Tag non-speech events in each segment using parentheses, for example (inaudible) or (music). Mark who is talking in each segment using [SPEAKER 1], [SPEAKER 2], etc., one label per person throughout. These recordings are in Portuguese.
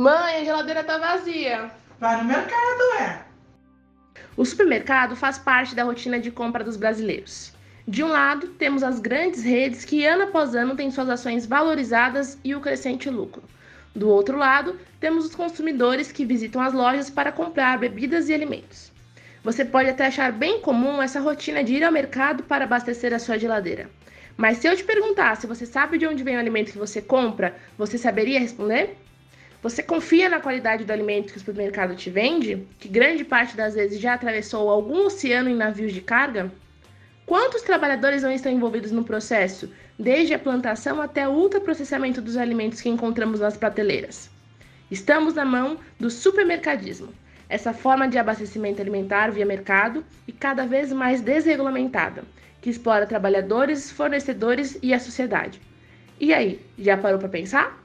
[SPEAKER 1] Mãe, a geladeira tá vazia.
[SPEAKER 2] Vai no mercado, é.
[SPEAKER 1] O supermercado faz parte da rotina de compra dos brasileiros. De um lado, temos as grandes redes que ano após ano têm suas ações valorizadas e o crescente lucro. Do outro lado, temos os consumidores que visitam as lojas para comprar bebidas e alimentos. Você pode até achar bem comum essa rotina de ir ao mercado para abastecer a sua geladeira. Mas se eu te perguntar se você sabe de onde vem o alimento que você compra, você saberia responder? Você confia na qualidade do alimento que o supermercado te vende, que grande parte das vezes já atravessou algum oceano em navios de carga? Quantos trabalhadores não estão envolvidos no processo, desde a plantação até o ultraprocessamento dos alimentos que encontramos nas prateleiras? Estamos na mão do supermercadismo, essa forma de abastecimento alimentar via mercado e cada vez mais desregulamentada, que explora trabalhadores, fornecedores e a sociedade. E aí, já parou para pensar?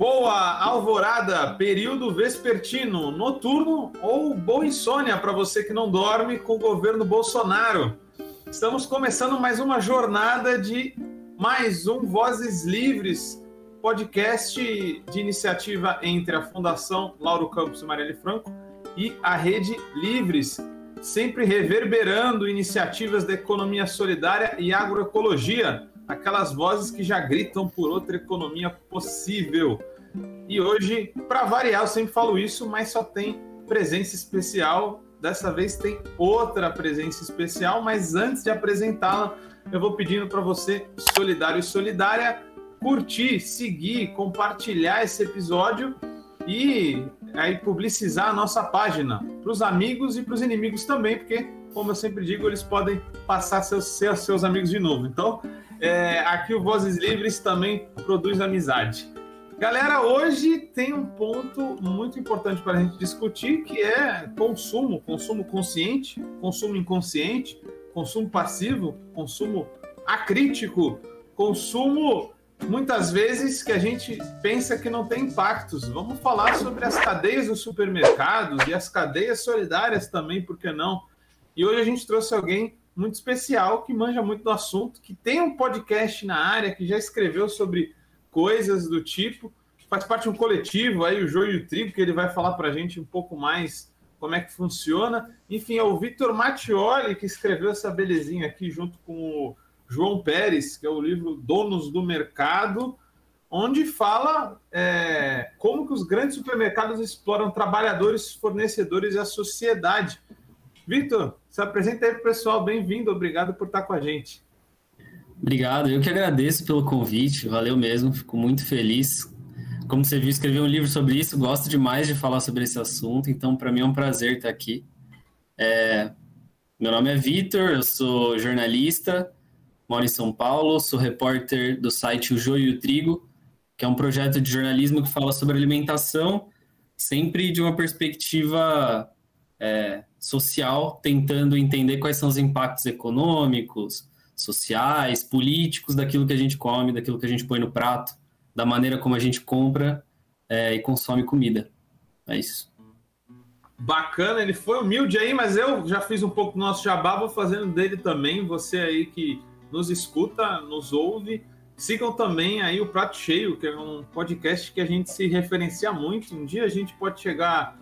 [SPEAKER 3] Boa alvorada, período vespertino, noturno ou boa insônia para você que não dorme com o governo Bolsonaro. Estamos começando mais uma jornada de mais um Vozes Livres, podcast de iniciativa entre a Fundação Lauro Campos e Marielle Franco e a Rede Livres, sempre reverberando iniciativas da economia solidária e agroecologia aquelas vozes que já gritam por outra economia possível. E hoje, para variar, eu sempre falo isso, mas só tem presença especial. Dessa vez tem outra presença especial, mas antes de apresentá-la, eu vou pedindo para você, solidário e solidária, curtir, seguir, compartilhar esse episódio e aí publicizar a nossa página para os amigos e para os inimigos também, porque, como eu sempre digo, eles podem passar a ser seus amigos de novo. Então, é, aqui o Vozes Livres também produz amizade. Galera, hoje tem um ponto muito importante para a gente discutir, que é consumo, consumo consciente, consumo inconsciente, consumo passivo, consumo acrítico, consumo muitas vezes que a gente pensa que não tem impactos. Vamos falar sobre as cadeias dos supermercados e as cadeias solidárias também, por que não? E hoje a gente trouxe alguém muito especial, que manja muito do assunto, que tem um podcast na área, que já escreveu sobre coisas do tipo, faz parte de um coletivo aí, o Joio e o Trigo, que ele vai falar para a gente um pouco mais como é que funciona. Enfim, é o Vitor Mattioli que escreveu essa belezinha aqui junto com o João Pérez, que é o livro Donos do Mercado, onde fala é, como que os grandes supermercados exploram trabalhadores, fornecedores e a sociedade. Vitor, se apresenta aí para o pessoal, bem-vindo, obrigado por estar com a gente.
[SPEAKER 4] Obrigado, eu que agradeço pelo convite, valeu mesmo, fico muito feliz. Como você viu, escrevi um livro sobre isso, gosto demais de falar sobre esse assunto, então para mim é um prazer estar aqui. É... Meu nome é Vitor, eu sou jornalista, moro em São Paulo, sou repórter do site O Joio e o Trigo, que é um projeto de jornalismo que fala sobre alimentação, sempre de uma perspectiva é, social, tentando entender quais são os impactos econômicos, sociais, políticos daquilo que a gente come, daquilo que a gente põe no prato, da maneira como a gente compra é, e consome comida. É isso.
[SPEAKER 3] Bacana, ele foi humilde aí, mas eu já fiz um pouco do nosso jabá, vou fazendo dele também. Você aí que nos escuta, nos ouve, sigam também aí o Prato Cheio, que é um podcast que a gente se referencia muito. Um dia a gente pode chegar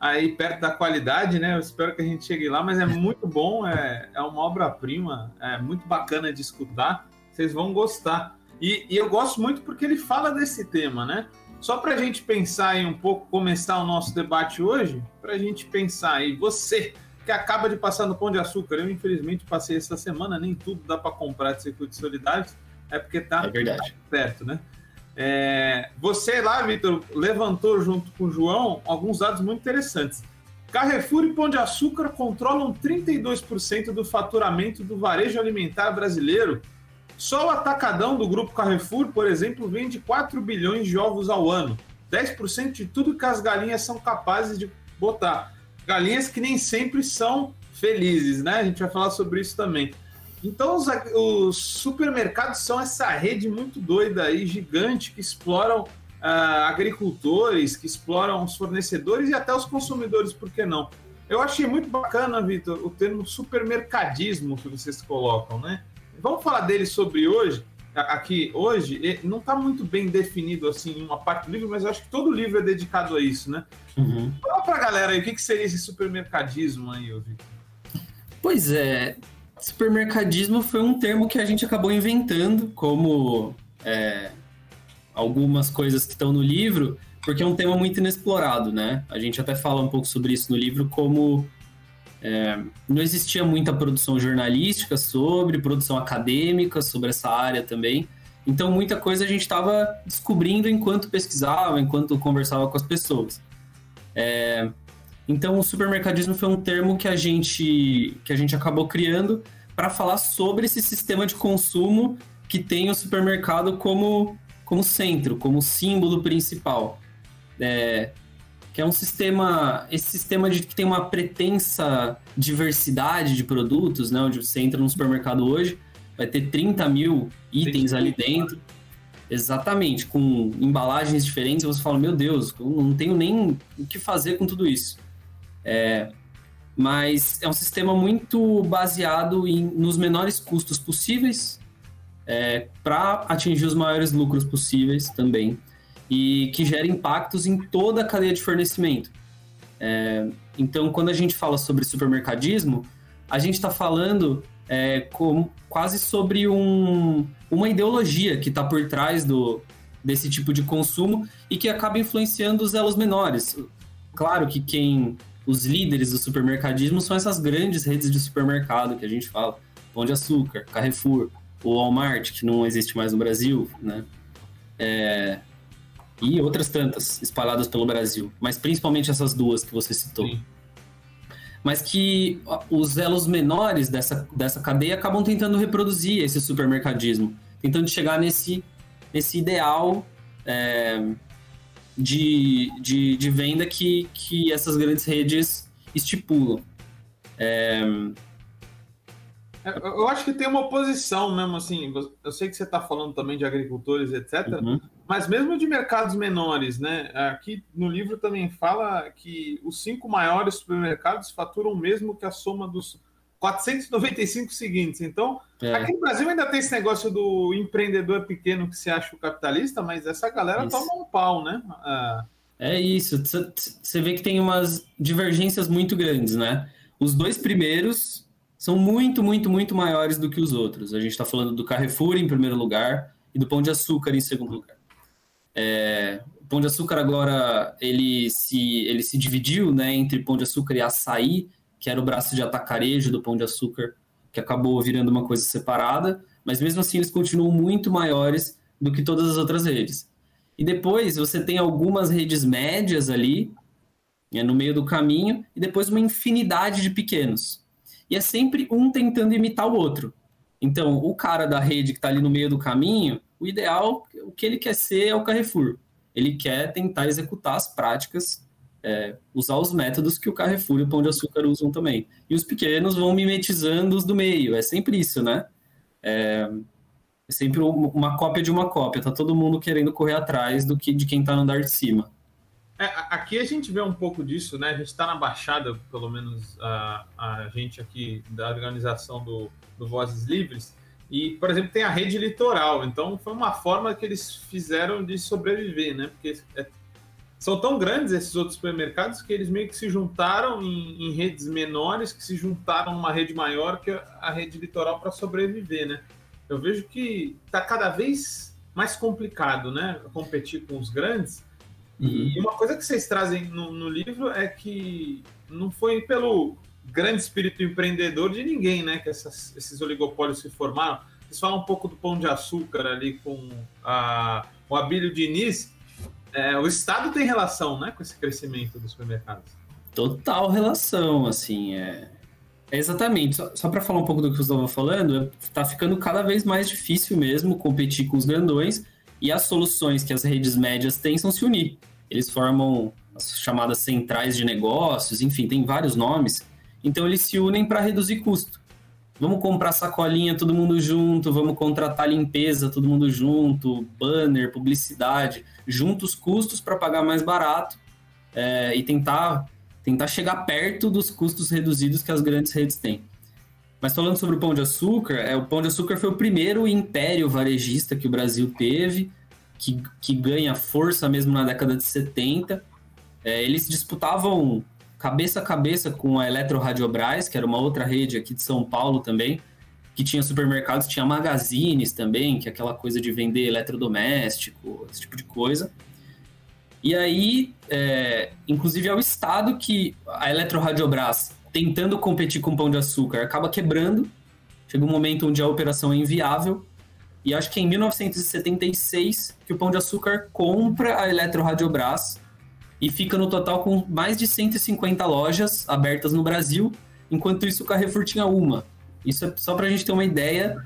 [SPEAKER 3] aí perto da qualidade, né? Eu espero que a gente chegue lá, mas é muito (laughs) bom, é, é uma obra-prima, é muito bacana de escutar, vocês vão gostar. E, e eu gosto muito porque ele fala desse tema, né? Só para a gente pensar aí um pouco, começar o nosso debate hoje, para a gente pensar aí, você que acaba de passar no Pão de Açúcar, eu infelizmente passei essa semana, nem tudo dá para comprar de circuitos solidários, é porque tá
[SPEAKER 4] é
[SPEAKER 3] perto, né? É, você lá, Vitor, levantou junto com o João alguns dados muito interessantes. Carrefour e Pão de Açúcar controlam 32% do faturamento do varejo alimentar brasileiro. Só o atacadão do grupo Carrefour, por exemplo, vende 4 bilhões de ovos ao ano. 10% de tudo que as galinhas são capazes de botar. Galinhas que nem sempre são felizes, né? A gente vai falar sobre isso também. Então, os, os, supermercados são essa rede muito doida aí, gigante, que exploram uh, agricultores, que exploram os fornecedores e até os consumidores, por que não? Eu achei muito bacana, Vitor, o termo supermercadismo que vocês colocam, né? Vamos falar dele sobre hoje. Aqui, hoje, não está muito bem definido assim uma parte do livro, mas eu acho que todo livro é dedicado a isso, né? Uhum. Fala pra galera aí o que, que seria esse supermercadismo aí, Vitor.
[SPEAKER 4] Pois é, supermercadismo foi um termo que a gente acabou inventando, como é, algumas coisas que estão no livro, porque é um tema muito inexplorado, né? A gente até fala um pouco sobre isso no livro, como é, não existia muita produção jornalística sobre, produção acadêmica sobre essa área também. Então, muita coisa a gente estava descobrindo enquanto pesquisava, enquanto conversava com as pessoas. É, então, o supermercadismo foi um termo que a gente, que a gente acabou criando para falar sobre esse sistema de consumo que tem o supermercado como, como centro, como símbolo principal. É, que é um sistema, esse sistema de que tem uma pretensa diversidade de produtos, né? Onde você entra no supermercado hoje, vai ter 30 mil itens ali dentro. Exatamente, com embalagens diferentes, você fala, meu Deus, eu não tenho nem o que fazer com tudo isso. É, mas é um sistema muito baseado em, nos menores custos possíveis é, para atingir os maiores lucros possíveis também e que gera impactos em toda a cadeia de fornecimento. É, então, quando a gente fala sobre supermercadismo, a gente está falando é, com, quase sobre um, uma ideologia que está por trás do, desse tipo de consumo e que acaba influenciando os elos menores. Claro que quem os líderes do supermercadismo são essas grandes redes de supermercado que a gente fala, Pão de Açúcar, Carrefour, o Walmart, que não existe mais no Brasil, né? É, e outras tantas espalhadas pelo Brasil, mas principalmente essas duas que você citou. Sim. Mas que os elos menores dessa, dessa cadeia acabam tentando reproduzir esse supermercadismo, tentando chegar nesse, nesse ideal é, de, de, de, venda que, que essas grandes redes estipulam. É,
[SPEAKER 3] é, eu acho que tem uma oposição mesmo, assim. Eu sei que você está falando também de agricultores, etc. Uhum. Mas mesmo de mercados menores, né? Aqui no livro também fala que os cinco maiores supermercados faturam o mesmo que a soma dos 495 seguintes. Então, é. aqui no Brasil ainda tem esse negócio do empreendedor pequeno que se acha o capitalista, mas essa galera isso. toma um pau, né?
[SPEAKER 4] Ah. É isso. Você vê que tem umas divergências muito grandes, né? Os dois primeiros são muito, muito, muito maiores do que os outros. A gente está falando do Carrefour em primeiro lugar e do Pão de Açúcar em segundo lugar. É, o Pão de Açúcar agora ele se, ele se dividiu né, entre Pão de Açúcar e Açaí, que era o braço de atacarejo do Pão de Açúcar, que acabou virando uma coisa separada, mas mesmo assim eles continuam muito maiores do que todas as outras redes. E depois você tem algumas redes médias ali, né, no meio do caminho, e depois uma infinidade de pequenos e é sempre um tentando imitar o outro. Então, o cara da rede que está ali no meio do caminho, o ideal, o que ele quer ser é o Carrefour. Ele quer tentar executar as práticas, é, usar os métodos que o Carrefour e o Pão de Açúcar usam também. E os pequenos vão mimetizando os do meio. É sempre isso, né? É, é sempre uma cópia de uma cópia. Tá todo mundo querendo correr atrás do que de quem está no andar de cima.
[SPEAKER 3] É, aqui a gente vê um pouco disso, né? A gente está na Baixada, pelo menos a, a gente aqui da organização do, do Vozes Livres, e, por exemplo, tem a rede litoral. Então, foi uma forma que eles fizeram de sobreviver, né? Porque é, são tão grandes esses outros supermercados que eles meio que se juntaram em, em redes menores, que se juntaram numa rede maior que a rede litoral para sobreviver, né? Eu vejo que está cada vez mais complicado, né? Competir com os grandes e uma coisa que vocês trazem no, no, livro é que não foi pelo grande espírito empreendedor de ninguém, né, que essas, esses oligopólios se formaram. Vocês falam um pouco do pão de açúcar ali com a, o Abílio Diniz. É, o Estado tem relação, né, com esse crescimento dos supermercados?
[SPEAKER 4] Total relação, assim, é, é exatamente. Só, só para falar um pouco do que você estava falando, está ficando cada vez mais difícil mesmo competir com os grandões e as soluções que as redes médias têm são se unir. Eles formam as chamadas centrais de negócios, enfim, tem vários nomes. Então eles se unem para reduzir custo. Vamos comprar sacolinha todo mundo junto, vamos contratar limpeza todo mundo junto, banner, publicidade, juntos custos para pagar mais barato é, e tentar tentar chegar perto dos custos reduzidos que as grandes redes têm. Mas falando sobre o Pão de Açúcar, é, o Pão de Açúcar foi o primeiro império varejista que o Brasil teve, que, que ganha força mesmo na década de 70. É, eles disputavam cabeça a cabeça com a Eletro Radiobras, que era uma outra rede aqui de São Paulo também, que tinha supermercados, tinha magazines também, que é aquela coisa de vender eletrodoméstico, esse tipo de coisa. E aí, é, inclusive é o Estado que a Eletro Radiobras tentando competir com o Pão de Açúcar, acaba quebrando. Chega um momento onde a operação é inviável. E acho que é em 1976 que o Pão de Açúcar compra a Eletro Radiobras e fica no total com mais de 150 lojas abertas no Brasil, enquanto isso o Carrefour tinha uma. Isso é só para a gente ter uma ideia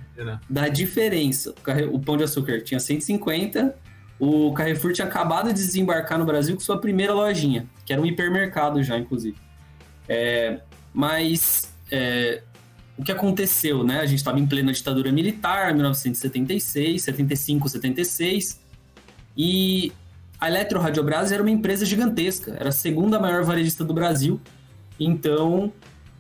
[SPEAKER 4] da diferença. O Pão de Açúcar tinha 150, o Carrefour tinha acabado de desembarcar no Brasil com sua primeira lojinha, que era um hipermercado já, inclusive. É, mas é, o que aconteceu, né? A gente estava em plena ditadura militar, 1976, 75, 76, e a Eletro Radiobras era uma empresa gigantesca, era a segunda maior varejista do Brasil, então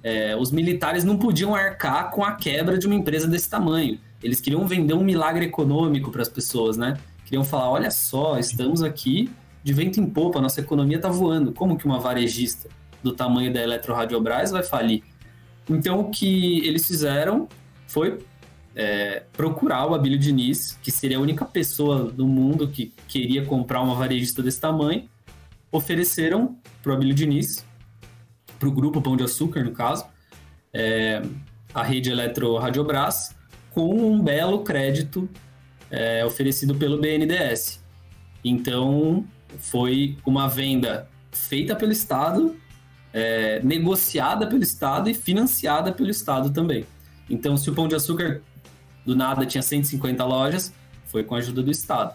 [SPEAKER 4] é, os militares não podiam arcar com a quebra de uma empresa desse tamanho. Eles queriam vender um milagre econômico para as pessoas, né? Queriam falar, olha só, estamos aqui de vento em popa, nossa economia está voando. Como que uma varejista do tamanho da Eletroradiobras vai falir. Então, o que eles fizeram foi é, procurar o Abílio Diniz, que seria a única pessoa do mundo que queria comprar uma varejista desse tamanho. Ofereceram para o Abílio Diniz, para o grupo Pão de Açúcar, no caso, é, a rede Eletroradiobras, com um belo crédito é, oferecido pelo BNDES. Então, foi uma venda feita pelo Estado é, negociada pelo Estado e financiada pelo Estado também. Então, se o Pão de Açúcar do nada tinha 150 lojas, foi com a ajuda do Estado.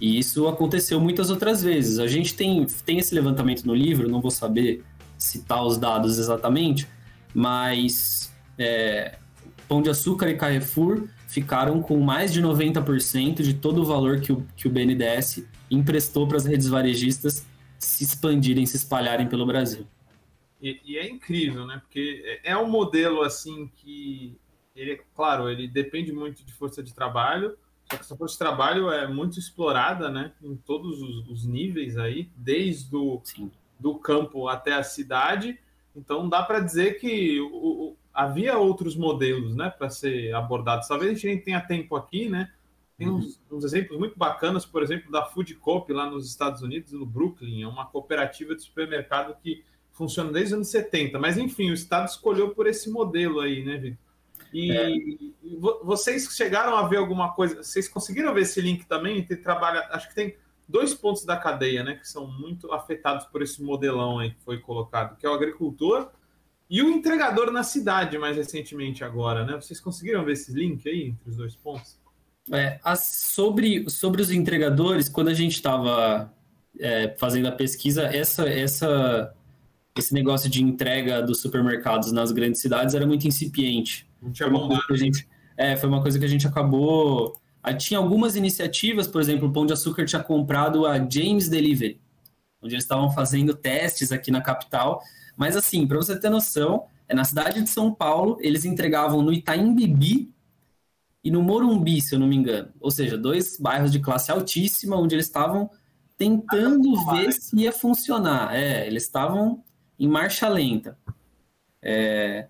[SPEAKER 4] E isso aconteceu muitas outras vezes. A gente tem, tem esse levantamento no livro, não vou saber citar os dados exatamente, mas é, Pão de Açúcar e Carrefour ficaram com mais de 90% de todo o valor que o, que o BNDES emprestou para as redes varejistas se expandirem, se espalharem pelo Brasil.
[SPEAKER 3] E, e, é incrível, né? Porque é, é um modelo assim que ele, claro, ele depende muito de força de trabalho, só que essa força de trabalho é muito explorada, né? Em todos os, os níveis aí, desde o do campo até a cidade. Então dá para dizer que o, o, havia outros modelos, né, para ser abordados. Talvez a gente nem tenha tempo aqui, né? Tem uns, uhum. uns, exemplos muito bacanas, por exemplo, da Food Coop lá nos Estados Unidos, no Brooklyn, é uma cooperativa de supermercado que funciona desde os anos 70. Mas, enfim, o Estado escolheu por esse modelo aí, né, Vitor? E é. vocês chegaram a ver alguma coisa? Vocês conseguiram ver esse link também? Tem trabalho, acho que tem dois pontos da cadeia, né, que são muito afetados por esse modelão aí que foi colocado, que é o agricultor e o entregador na cidade, mais recentemente agora, né? Vocês conseguiram ver esse link aí entre os dois pontos?
[SPEAKER 4] É, a, sobre, sobre os entregadores, quando a gente estava é, fazendo a pesquisa, essa, essa esse negócio de entrega dos supermercados nas grandes cidades era muito incipiente.
[SPEAKER 3] Não tinha foi uma,
[SPEAKER 4] a gente, é, foi uma coisa que a gente acabou. Tinha algumas iniciativas, por exemplo, o Pão de Açúcar tinha comprado a James Delivery, onde eles estavam fazendo testes aqui na capital. Mas assim, para você ter noção, é na cidade de São Paulo, eles entregavam no Itaim Bibi e no Morumbi, se eu não me engano. Ou seja, dois bairros de classe altíssima, onde eles estavam tentando ver se ia funcionar. É, eles estavam em marcha lenta. É,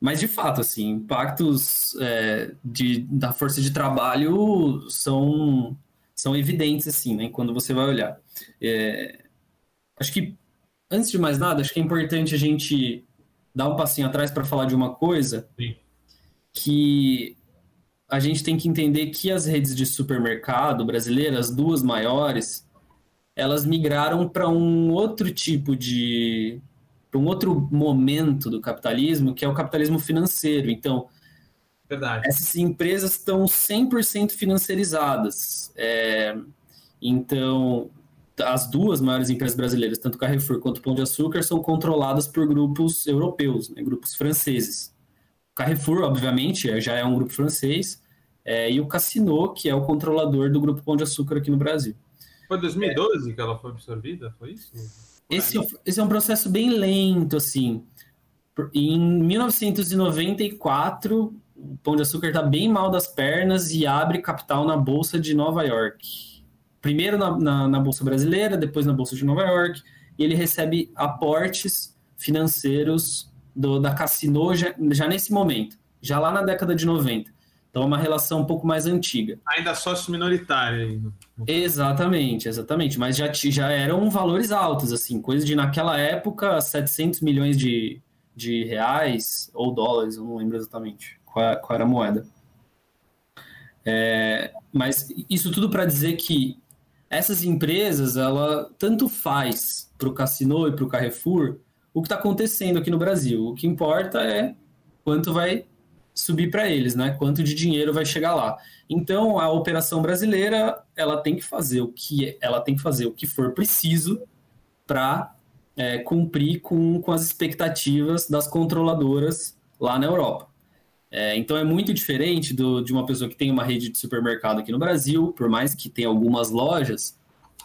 [SPEAKER 4] mas, de fato, assim, impactos é, de, da força de trabalho são, são evidentes, assim, né, quando você vai olhar. É, acho que, antes de mais nada, acho que é importante a gente dar um passinho atrás para falar de uma coisa
[SPEAKER 3] Sim.
[SPEAKER 4] que a gente tem que entender que as redes de supermercado brasileiras, duas maiores, elas migraram para um outro tipo de. Para um outro momento do capitalismo, que é o capitalismo financeiro. Então,
[SPEAKER 3] Verdade.
[SPEAKER 4] essas empresas estão 100% financiarizadas. É, então, as duas maiores empresas brasileiras, tanto Carrefour quanto Pão de Açúcar, são controladas por grupos europeus, né, grupos franceses. Carrefour, obviamente, já é um grupo francês, é, e o Cassino, que é o controlador do grupo Pão de Açúcar aqui no Brasil.
[SPEAKER 3] Foi 2012 é. que ela foi absorvida? Foi isso?
[SPEAKER 4] Esse, é esse é um processo bem lento, assim. Em 1994, o Pão de Açúcar está bem mal das pernas e abre capital na Bolsa de Nova York. Primeiro na, na, na Bolsa Brasileira, depois na Bolsa de Nova York, e ele recebe aportes financeiros do, da Cassino já, já nesse momento, já lá na década de 90. Então é uma relação um pouco mais antiga.
[SPEAKER 3] Ainda sócio minoritário ainda.
[SPEAKER 4] Exatamente, exatamente. Mas já, já eram valores altos, assim, coisa de naquela época 700 milhões de, de reais ou dólares, eu não lembro exatamente qual, qual era a moeda. É, mas isso tudo para dizer que essas empresas, ela tanto faz para o Cassino e para o Carrefour o que está acontecendo aqui no Brasil. O que importa é quanto vai subir para eles, né? Quanto de dinheiro vai chegar lá. Então, a operação brasileira, ela tem que fazer o que ela tem que fazer o que for preciso para é, cumprir com, com as expectativas das controladoras lá na Europa. É, então, é muito diferente do, de uma pessoa que tem uma rede de supermercado aqui no Brasil, por mais que tenha algumas lojas,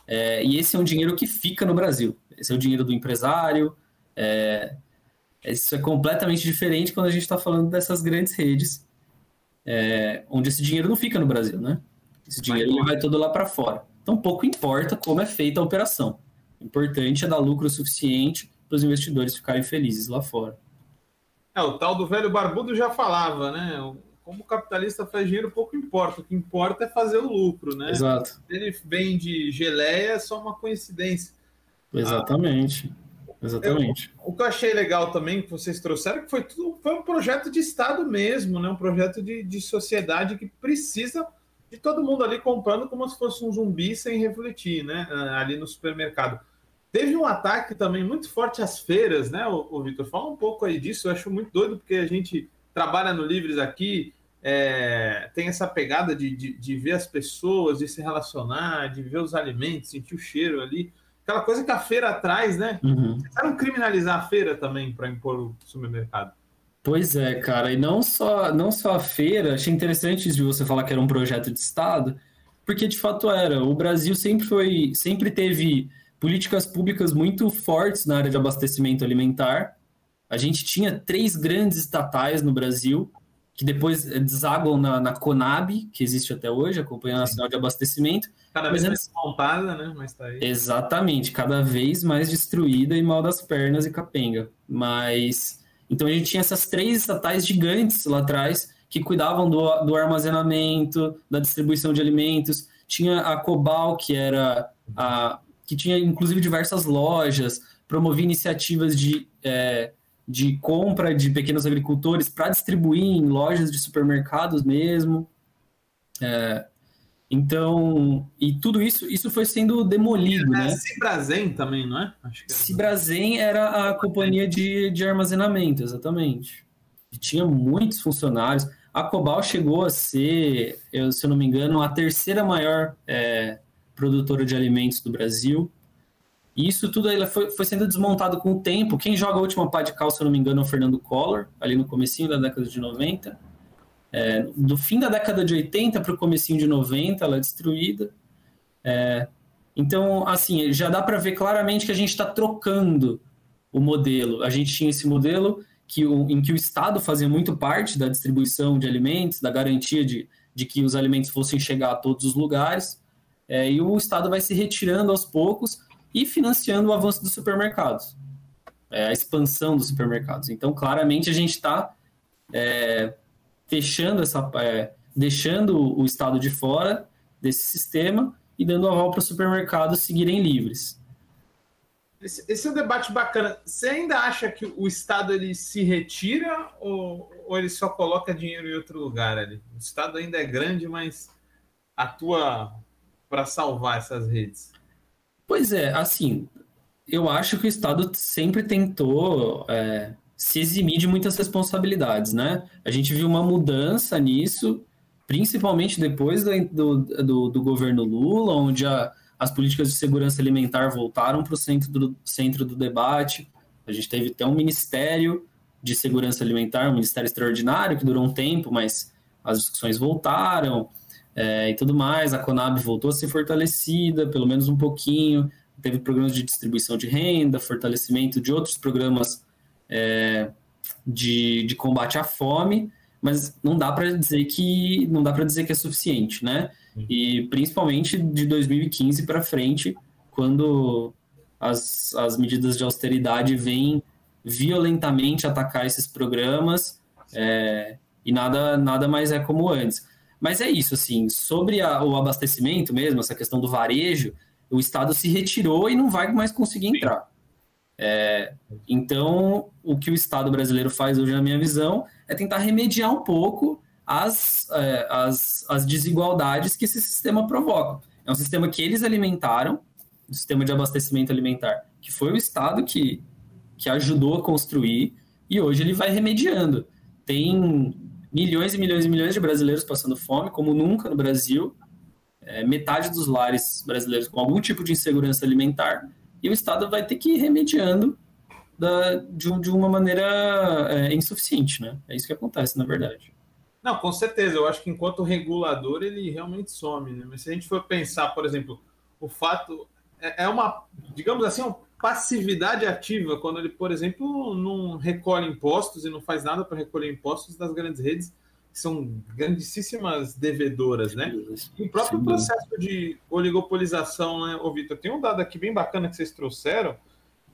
[SPEAKER 4] é, e esse é um dinheiro que fica no Brasil. Esse é o dinheiro do empresário, é, isso é completamente diferente quando a gente está falando dessas grandes redes, é, onde esse dinheiro não fica no Brasil, né? Esse dinheiro vai, vai todo lá para fora. Então, pouco importa como é feita a operação. O importante é dar lucro suficiente para os investidores ficarem felizes lá fora.
[SPEAKER 3] É, o tal do velho barbudo já falava, né? Como o capitalista faz dinheiro, pouco importa. O que importa é fazer o lucro, né?
[SPEAKER 4] Exato. Se
[SPEAKER 3] ele vende geleia, é só uma coincidência.
[SPEAKER 4] Exatamente. Ah, Exatamente.
[SPEAKER 3] Eu, o que eu achei legal também que vocês trouxeram que foi tudo foi um projeto de Estado mesmo, né? Um projeto de, de sociedade que precisa de todo mundo ali comprando como se fosse um zumbi sem refletir, né? Ah, ali no supermercado. Teve um ataque também muito forte às feiras, né, o, o Vitor? Fala um pouco aí disso, eu acho muito doido, porque a gente trabalha no Livres aqui, é, tem essa pegada de, de, de, ver as pessoas, de se relacionar, de ver os alimentos, sentir o cheiro ali aquela coisa que a feira traz, né? Uhum. Precisaram criminalizar a feira também para impor o supermercado.
[SPEAKER 4] Pois é, cara, e não só, não só a feira, achei interessante de você falar que era um projeto de Estado, porque de fato era. O Brasil sempre foi, sempre teve políticas públicas muito fortes na área de abastecimento alimentar. A gente tinha três grandes estatais no Brasil, que depois desaguam na, na Conab, que existe até hoje, a Companhia Nacional de Abastecimento,
[SPEAKER 3] Cada vez mais montada, né? Mas tá aí.
[SPEAKER 4] Exatamente, cada vez mais destruída e mal das pernas e capenga. Mas. Então a gente tinha essas três estatais gigantes lá atrás que cuidavam do, do armazenamento, da distribuição de alimentos. Tinha a Cobal, que era a. que tinha inclusive diversas lojas, promovia iniciativas de. É, de compra de pequenos agricultores para distribuir em lojas de supermercados mesmo. É, então, e tudo isso, isso foi sendo demolido, é, né?
[SPEAKER 3] Cibrazen também, não é?
[SPEAKER 4] Acho era. Cibrazen era a companhia de, de armazenamento, exatamente. E tinha muitos funcionários. A Cobal chegou a ser, eu, se eu não me engano, a terceira maior é, produtora de alimentos do Brasil. E isso tudo foi, foi, sendo desmontado com o tempo. Quem joga a última pá de cal, se eu não me engano, é o Fernando Collor, ali no comecinho da década de 90 é, do fim da década de 80 para o comecinho de 90, ela é destruída. É, então, assim, já dá para ver claramente que a gente está trocando o modelo. A gente tinha esse modelo que o, em que o Estado fazia muito parte da distribuição de alimentos, da garantia de, de que os alimentos fossem chegar a todos os lugares, é, e o Estado vai se retirando aos poucos e financiando o avanço dos supermercados, é, a expansão dos supermercados. Então, claramente, a gente está é, fechando essa, é, deixando o Estado de fora desse sistema e dando aval para os supermercados seguirem livres.
[SPEAKER 3] Esse, esse, é um debate bacana. Você ainda acha que o Estado ele se retira ou, ou ele só coloca dinheiro em outro lugar ali? O Estado ainda é grande, mas atua para salvar essas redes.
[SPEAKER 4] Pois é, assim, eu acho que o Estado sempre tentou é, se eximir de muitas responsabilidades, né? A gente viu uma mudança nisso, principalmente depois do, do, do governo Lula, onde a, as políticas de segurança alimentar voltaram para o centro do, centro do debate. A gente teve até um ministério de segurança alimentar, um ministério extraordinário, que durou um tempo, mas as discussões voltaram é, e tudo mais. A Conab voltou a ser fortalecida, pelo menos um pouquinho. teve programas de distribuição de renda, fortalecimento de outros programas é, de, de combate à fome, mas não dá para dizer que não dá para dizer que é suficiente, né? Uhum. E principalmente de 2015 para frente, quando as, as medidas de austeridade vêm violentamente atacar esses programas é, e nada, nada mais é como antes. Mas é isso, assim, sobre a, o abastecimento mesmo, essa questão do varejo, o Estado se retirou e não vai mais conseguir entrar. É, então, o que o Estado brasileiro faz hoje, na minha visão, é tentar remediar um pouco as, é, as, as desigualdades que esse sistema provoca. É um sistema que eles alimentaram, o sistema de abastecimento alimentar, que foi o Estado que, que ajudou a construir, e hoje ele vai remediando. Tem milhões e milhões e milhões de brasileiros passando fome, como nunca no Brasil, é, metade dos lares brasileiros com algum tipo de insegurança alimentar, e o Estado vai ter que ir remediando da, de, de, uma maneira é, insuficiente, né? É isso que acontece, na verdade.
[SPEAKER 3] Não, com certeza. Eu acho que enquanto regulador ele realmente some, né? Mas se a gente for pensar, por exemplo, o fato é, é uma, digamos assim, uma passividade ativa quando ele, por exemplo, não recolhe impostos e não faz nada para recolher impostos das grandes redes são grandíssimas devedoras, né? E o próprio Sim. processo de oligopolização, né, ô Vitor? Tem um dado aqui bem bacana que vocês trouxeram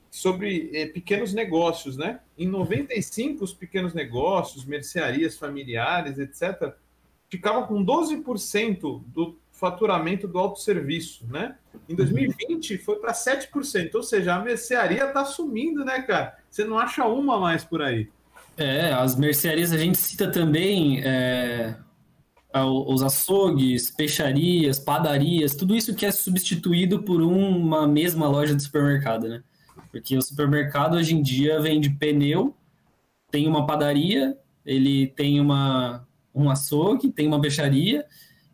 [SPEAKER 3] sobre eh, pequenos negócios, né? Em 95, os pequenos negócios, mercearias familiares, etc., ficavam com 12% do faturamento do autosserviço, né? Em 2020 uhum. foi para 7%, ou seja, a mercearia está sumindo, né, cara? Você não acha uma mais por aí.
[SPEAKER 4] É, as mercearias a gente cita também é, os açougues, peixarias, padarias, tudo isso que é substituído por uma mesma loja de supermercado, né? Porque o supermercado hoje em dia vende pneu, tem uma padaria, ele tem uma, um açougue, tem uma peixaria,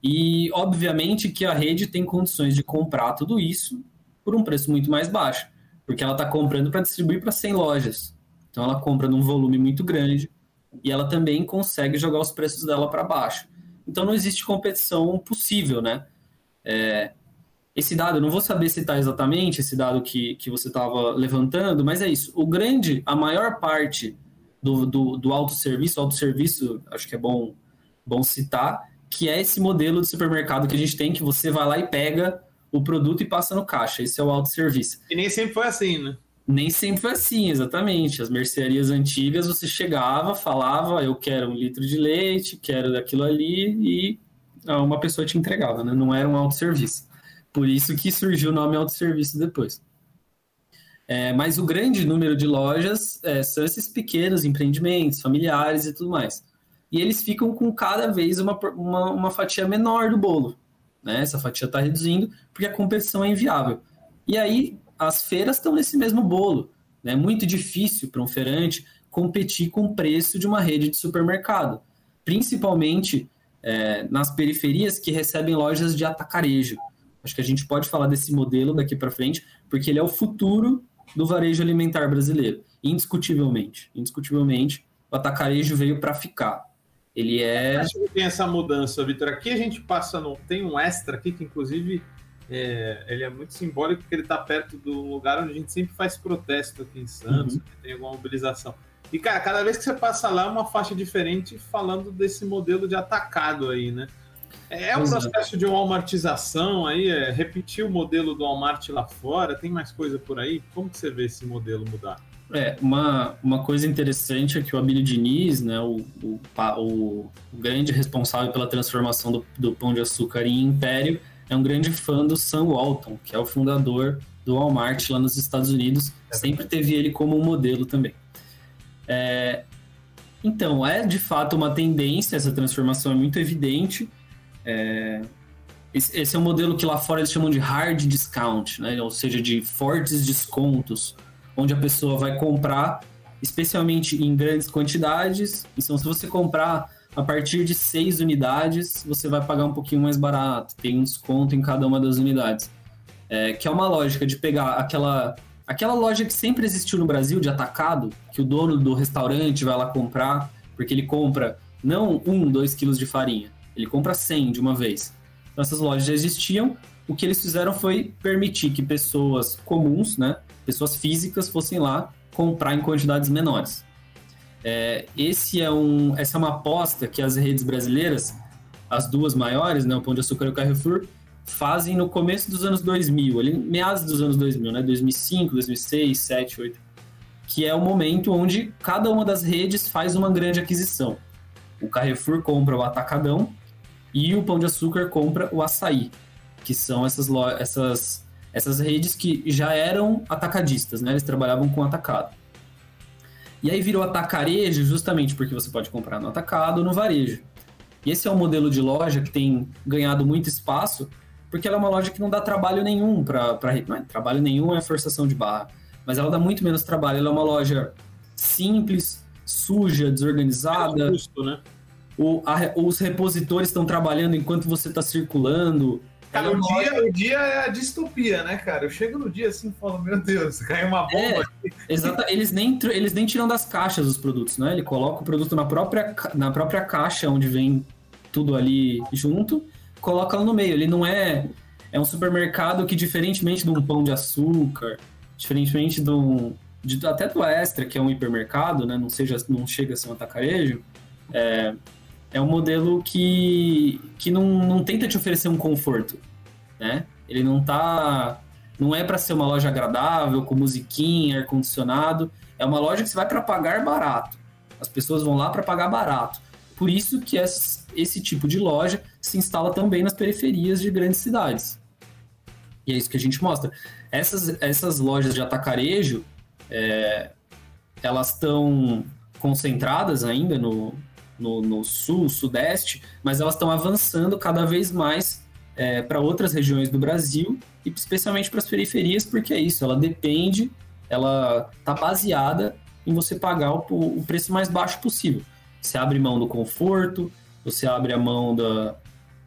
[SPEAKER 4] e obviamente que a rede tem condições de comprar tudo isso por um preço muito mais baixo, porque ela está comprando para distribuir para 100 lojas. Então ela compra num volume muito grande e ela também consegue jogar os preços dela para baixo. Então não existe competição possível, né? É, esse dado, eu não vou saber citar exatamente esse dado que, que você estava levantando, mas é isso. O grande, a maior parte do, do, do autosserviço, autosserviço, acho que é bom, bom citar, que é esse modelo de supermercado que a gente tem, que você vai lá e pega o produto e passa no caixa. Esse é o autosserviço.
[SPEAKER 3] E nem sempre foi assim, né?
[SPEAKER 4] Nem sempre foi assim, exatamente. As mercearias antigas, você chegava, falava, eu quero um litro de leite, quero daquilo ali, e uma pessoa te entregava, né? Não era um autosserviço. Por isso que surgiu o nome autosserviço depois. É, mas o grande número de lojas é, são esses pequenos empreendimentos, familiares e tudo mais. E eles ficam com cada vez uma, uma, uma fatia menor do bolo. Né? Essa fatia está reduzindo porque a competição é inviável. E aí as feiras estão nesse mesmo bolo. É né? muito difícil para um feirante competir com o preço de uma rede de supermercado, principalmente é, nas periferias que recebem lojas de atacarejo. Acho que a gente pode falar desse modelo daqui para frente, porque ele é o futuro do varejo alimentar brasileiro, indiscutivelmente. Indiscutivelmente, o atacarejo veio para ficar. Ele é.
[SPEAKER 3] Acho que tem essa mudança, Vitor. Aqui a gente passa no. Tem um extra aqui que, inclusive, é, ele é muito simbólico porque ele está perto do lugar onde a gente sempre faz protesto aqui em Santos, uhum. tem alguma mobilização. E, cara, cada vez que você passa lá é uma faixa diferente falando desse modelo de atacado aí, né? É, é um processo de uma almartização aí, é repetir o modelo do Walmart lá fora, tem mais coisa por aí? Como que você vê esse modelo mudar?
[SPEAKER 4] É, uma, uma coisa interessante é que o Abílio Diniz, né, o, o, o, grande responsável pela transformação do, do Pão de Açúcar em Império, é um grande fã do Sam Walton, que é o fundador do Walmart lá nos Estados Unidos. É Sempre teve ele como um modelo também. É, então, é de fato uma tendência, essa transformação é muito evidente. É, esse, esse, é um modelo que lá fora eles chamam de hard discount, né? ou seja, de fortes descontos, onde a pessoa vai comprar, especialmente em grandes quantidades. Então, se você comprar a partir de seis unidades, você vai pagar um pouquinho mais barato, tem um desconto em cada uma das unidades. É, que é uma lógica de pegar aquela, aquela loja que sempre existiu no Brasil, de atacado, que o dono do restaurante vai lá comprar, porque ele compra não um, dois quilos de farinha, ele compra 100 de uma vez. Então essas lojas já existiam, o que eles fizeram foi permitir que pessoas comuns, né, pessoas físicas, fossem lá comprar em quantidades menores. É, esse é um, essa é uma aposta que as redes brasileiras, as duas maiores, né, o Pão de Açúcar e o Carrefour, fazem no começo dos anos 2000, ali, meados dos anos 2000, né, 2005, 2006, 2007, 2008, que é o momento onde cada uma das redes faz uma grande aquisição. O Carrefour compra o Atacadão e o Pão de Açúcar compra o Açaí, que são essas, essas, essas redes que já eram atacadistas, né? Eles trabalhavam com atacado. E aí virou atacarejo justamente porque você pode comprar no atacado ou no varejo. E esse é um modelo de loja que tem ganhado muito espaço, porque ela é uma loja que não dá trabalho nenhum para. Não é trabalho nenhum é forçação de barra, mas ela dá muito menos trabalho. Ela é uma loja simples, suja, desorganizada. É
[SPEAKER 3] custo, né?
[SPEAKER 4] O, a, os repositores estão trabalhando enquanto você está circulando.
[SPEAKER 3] Cara, o dia, o dia é a distopia, né, cara? Eu chego no dia assim e falo, meu Deus, (laughs) caiu uma bomba é.
[SPEAKER 4] Exato, eles nem, eles nem tiram das caixas os produtos, né? Ele coloca o produto na própria, na própria caixa, onde vem tudo ali junto, coloca lá no meio. Ele não é. É um supermercado que, diferentemente de um pão de açúcar, diferentemente de um. De, até do Extra, que é um hipermercado, né? Não, seja, não chega a ser um atacarejo. É, é um modelo que, que não, não tenta te oferecer um conforto, né? Ele não tá... Não é para ser uma loja agradável, com musiquinha, ar-condicionado. É uma loja que você vai para pagar barato. As pessoas vão lá para pagar barato. Por isso que esse, tipo de loja se instala também nas periferias de grandes cidades. E é isso que a gente mostra. Essas, essas lojas de atacarejo, é, elas estão concentradas ainda no, no, no sul, sudeste, mas elas estão avançando cada vez mais é, para outras regiões do Brasil e especialmente para as periferias, porque é isso, ela depende, ela está baseada em você pagar o, o, preço mais baixo possível. Você abre mão do conforto, você abre a mão da,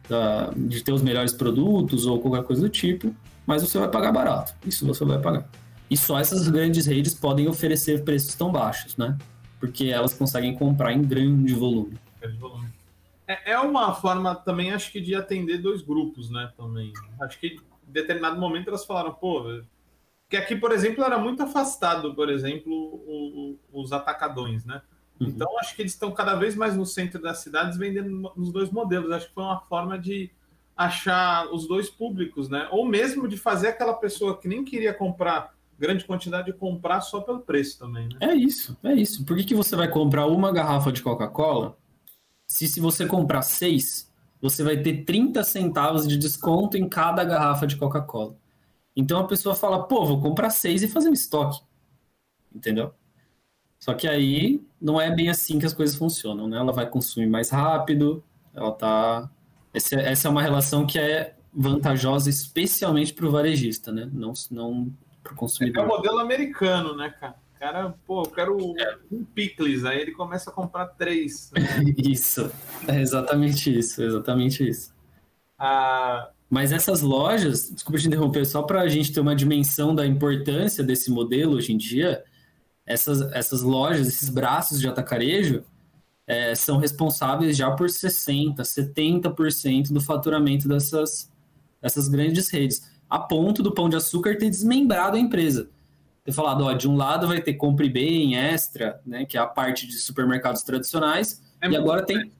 [SPEAKER 4] da, de ter os melhores produtos ou qualquer coisa do tipo, mas você vai pagar barato. Isso você vai pagar. E só essas grandes redes podem oferecer preços tão baixos, né? Porque elas conseguem comprar em grande volume.
[SPEAKER 3] É, é uma forma também, acho que, de atender dois grupos, né? Também. Acho que em determinado momento elas falaram, pô, que aqui, por exemplo, era muito afastado, por exemplo, o, o, os atacadões, né? Uhum. Então, acho que eles estão cada vez mais no centro das cidades vendendo nos dois modelos. Acho que foi uma forma de achar os dois públicos, né? Ou mesmo de fazer aquela pessoa que nem queria comprar grande quantidade de comprar só pelo preço também, né?
[SPEAKER 4] É isso, é isso. Por que, que você vai comprar uma garrafa de Coca-Cola se se você comprar seis, você vai ter 30 centavos de desconto em cada garrafa de Coca-Cola. Então a pessoa fala, pô, vou comprar seis e fazer um estoque. Entendeu? Só que aí não é bem assim que as coisas funcionam, né? Ela vai consumir mais rápido, ela tá. Essa, essa é uma relação que é vantajosa especialmente para o varejista, né? Não, não para o consumidor.
[SPEAKER 3] É, o modelo americano, né, cara? O cara, pô, eu quero um picles, aí ele começa a comprar três. Né? (laughs)
[SPEAKER 4] isso, é exatamente isso, exatamente isso. Ah... Mas essas lojas, desculpa te interromper, só para a gente ter uma dimensão da importância desse modelo hoje em dia, essas, essas lojas, esses braços de atacarejo, é, são responsáveis já por 60%, 70% do faturamento dessas, dessas grandes redes a ponto do Pão de Açúcar ter desmembrado a empresa. Ter falado, ó, de um lado vai ter Compre Bem, Extra, né, que é a parte de supermercados tradicionais, é e agora tem...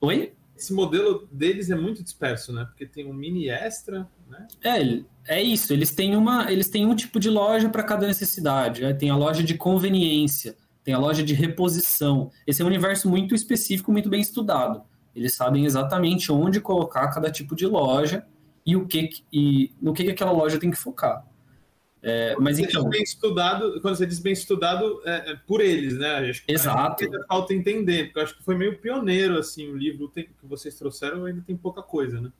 [SPEAKER 4] Oi?
[SPEAKER 3] Esse modelo deles é muito disperso, né? Porque tem um mini extra, né?
[SPEAKER 4] É, é isso. Eles têm, uma, eles têm um tipo de loja para cada necessidade. Né? Tem a loja de conveniência, tem a loja de reposição. Esse é um universo muito específico, muito bem estudado. Eles sabem exatamente onde colocar cada tipo de loja e o que e no que, que aquela loja tem que focar. É, mas então
[SPEAKER 3] bem estudado, quando você diz bem estudado, é, é por eles, né?
[SPEAKER 4] Acho que Exato.
[SPEAKER 3] Ainda falta entender, porque eu acho que foi meio pioneiro assim o livro que vocês trouxeram ainda tem pouca coisa, né?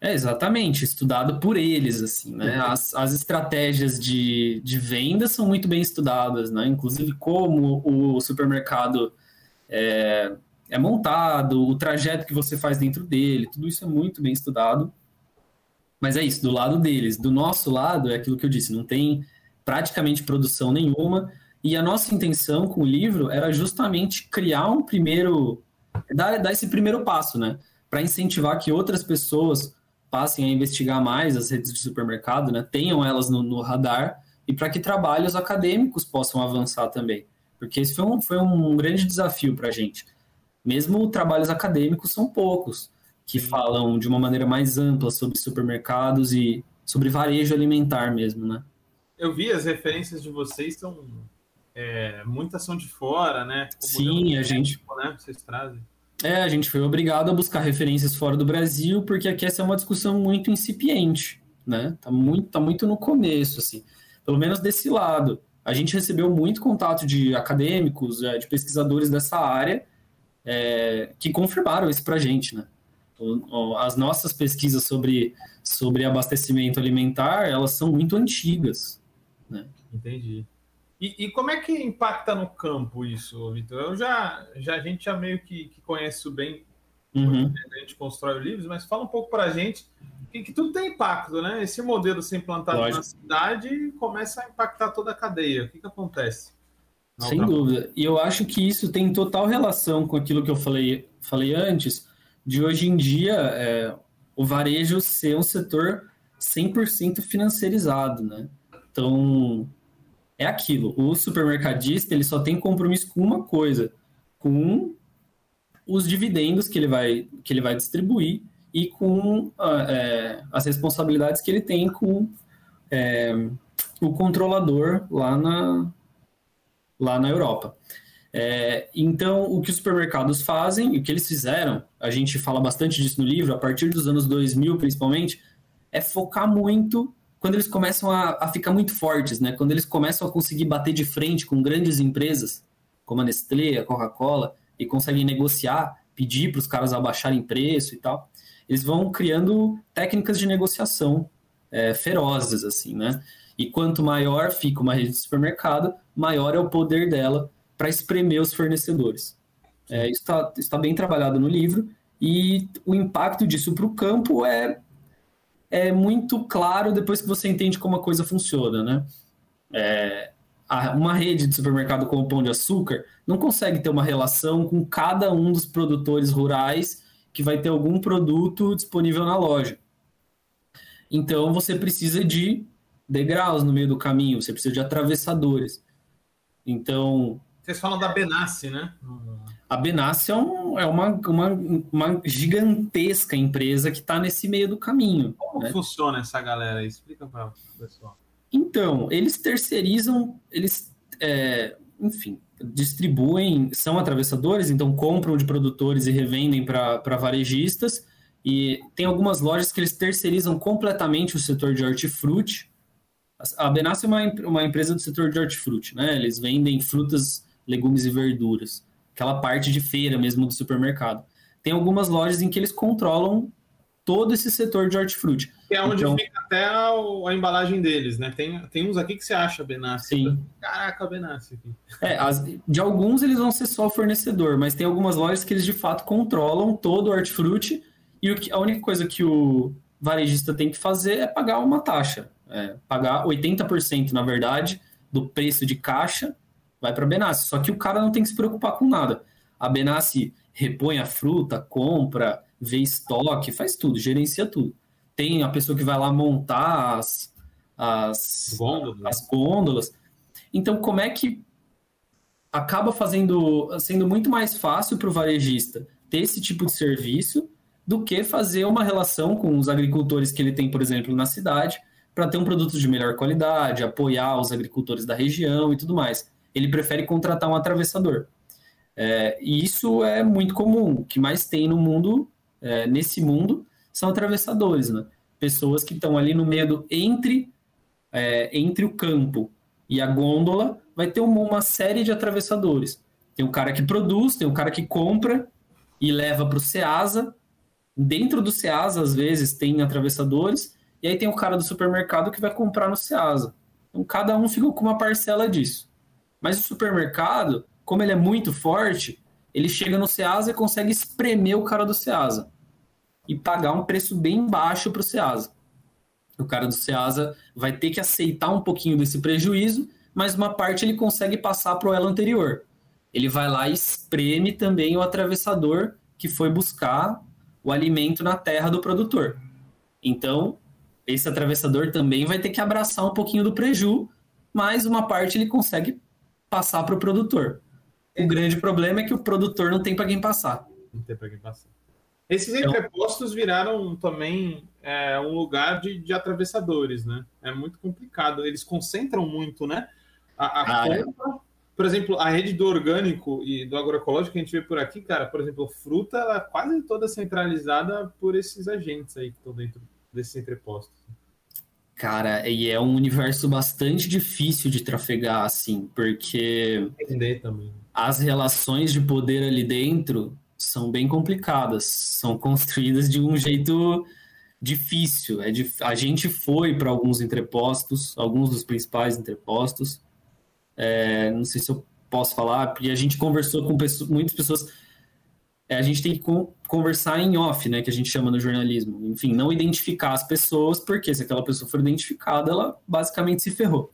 [SPEAKER 4] É, exatamente, estudado por eles, assim, né? Uhum. As, as estratégias de, de venda são muito bem estudadas, né? Inclusive como o supermercado é, é montado, o trajeto que você faz dentro dele, tudo isso é muito bem estudado. Mas é isso, do lado deles. Do nosso lado, é aquilo que eu disse, não tem praticamente produção nenhuma. E a nossa intenção com o livro era justamente criar um primeiro. dar, dar esse primeiro passo, né? Para incentivar que outras pessoas passem a investigar mais as redes de supermercado, né? tenham elas no, no radar e para que trabalhos acadêmicos possam avançar também. Porque esse foi um, foi um grande desafio para a gente. Mesmo trabalhos acadêmicos são poucos que falam de uma maneira mais ampla sobre supermercados e sobre varejo alimentar mesmo, né?
[SPEAKER 3] Eu vi as referências de vocês são é, muitas são de fora, né?
[SPEAKER 4] O Sim, a gente.
[SPEAKER 3] Né? Vocês trazem.
[SPEAKER 4] É, a gente foi obrigado a buscar referências fora do Brasil, porque aqui essa é uma discussão muito incipiente, né? Tá muito, tá muito no começo, assim. Pelo menos desse lado. A gente recebeu muito contato de acadêmicos, é, de pesquisadores dessa área, é, que confirmaram isso pra gente, né? As nossas pesquisas sobre, sobre abastecimento alimentar, elas são muito antigas, né?
[SPEAKER 3] Entendi. E, e, como é que impacta no campo isso, Vitor? Eu já, já a gente já meio que, que conhece isso bem, uhum. a gente constrói livros, mas fala um pouco para a gente que, que, tudo tem impacto, né? Esse modelo ser implantado Lógico. na cidade começa a impactar toda a cadeia. O que, que acontece?
[SPEAKER 4] Sem dúvida. E eu acho que isso tem total relação com aquilo que eu falei, falei antes, de hoje em dia é, o varejo ser um setor 100% financiarizado, né? Então, é aquilo. O supermercadista ele só tem compromisso com uma coisa, com os dividendos que ele vai, que ele vai distribuir e com ah, é, as responsabilidades que ele tem com é, o controlador lá na, lá na Europa. É, então, o que os supermercados fazem, e o que eles fizeram, a gente fala bastante disso no livro, a partir dos anos 2000 principalmente, é focar muito quando eles começam a, a, ficar muito fortes, né? Quando eles começam a conseguir bater de frente com grandes empresas, como a Nestlé, a Coca-Cola, e conseguem negociar, pedir para os caras abaixarem preço e tal, eles vão criando técnicas de negociação é, ferozes, assim, né? E quanto maior fica uma rede de supermercado, maior é o poder dela para espremer os fornecedores. É, isso está tá bem trabalhado no livro, e o impacto disso para o campo é é muito claro depois que você entende como a coisa funciona, né? É, uma rede de supermercado como o Pão de Açúcar não consegue ter uma relação com cada um dos produtores rurais que vai ter algum produto disponível na loja. Então você precisa de degraus no meio do caminho, você precisa de atravessadores. Então.
[SPEAKER 3] Vocês falam da Benassi, né?
[SPEAKER 4] A Benassi é, um, é uma, uma, uma, gigantesca empresa que está nesse meio do caminho.
[SPEAKER 3] Como né? funciona essa galera aí? Explica para o pessoal.
[SPEAKER 4] Então, eles terceirizam, eles, é, enfim, distribuem, são atravessadores, então compram de produtores e revendem para varejistas. E tem algumas lojas que eles terceirizam completamente o setor de hortifruti. A Benassi é uma, uma empresa do setor de hortifruti, né? Eles vendem frutas, legumes e verduras aquela parte de feira mesmo do supermercado. Tem algumas lojas em que eles controlam todo esse setor de hortifruti.
[SPEAKER 3] É onde então, fica até a, a, embalagem deles, né? Tem, tem uns aqui que você acha Benassi.
[SPEAKER 4] Sim.
[SPEAKER 3] Caraca, Benassi.
[SPEAKER 4] É, as, de alguns eles vão ser só fornecedor, mas tem algumas lojas que eles de fato controlam todo o hortifruti e o que, a única coisa que o varejista tem que fazer é pagar uma taxa. É, pagar 80%, na verdade, do preço de caixa vai para a Benassi. Só que o cara não tem que se preocupar com nada. A Benassi repõe a fruta, compra, vê estoque, faz tudo, gerencia tudo. Tem a pessoa que vai lá montar as, as, gôndolas. as gôndolas. Então, como é que acaba fazendo sendo muito mais fácil para o varejista ter esse tipo de serviço do que fazer uma relação com os agricultores que ele tem, por exemplo, na cidade, para ter um produto de melhor qualidade, apoiar os agricultores da região e tudo mais ele prefere contratar um atravessador. É, e isso é muito comum. O que mais tem no mundo, é, nesse mundo, são atravessadores, né? Pessoas que estão ali no meio do, entre, é, entre o campo e a gôndola, vai ter uma, uma, série de atravessadores. Tem o cara que produz, tem o cara que compra e leva para o Ceasa. Dentro do Ceasa, às vezes, tem atravessadores. E aí tem o cara do supermercado que vai comprar no Ceasa. Então, cada um fica com uma parcela disso. Mas o supermercado, como ele é muito forte, ele chega no Ceasa e consegue espremer o cara do Ceasa e pagar um preço bem baixo para o Ceasa. O cara do Ceasa vai ter que aceitar um pouquinho desse prejuízo, mas uma parte ele consegue passar para o elo anterior. Ele vai lá e espreme também o atravessador que foi buscar o alimento na terra do produtor. Então, esse atravessador também vai ter que abraçar um pouquinho do preju, mas uma parte ele consegue passar para o produtor. O grande problema é que o produtor não tem para quem passar.
[SPEAKER 3] Não tem para quem passar. Esses então entrepostos viraram também é, um lugar de, de, atravessadores, né? É muito complicado. Eles concentram muito, né? A, a ah, compra, é. por exemplo, a rede do orgânico e do agroecológico que a gente vê por aqui, cara, por exemplo, fruta, ela é quase toda centralizada por esses agentes aí que estão dentro desses entrepostos.
[SPEAKER 4] Cara, e é um universo bastante difícil de trafegar, assim, porque.
[SPEAKER 3] Entender também.
[SPEAKER 4] As relações de poder ali dentro são bem complicadas, são construídas de um jeito difícil. É dif... A gente foi para alguns entrepostos, alguns dos principais entrepostos. É, não sei se eu posso falar, porque a gente conversou com pessoas, muitas pessoas. É, a gente tem que conversar em off, né, que a gente chama no jornalismo. Enfim, não identificar as pessoas, porque se aquela pessoa for identificada, ela basicamente se ferrou.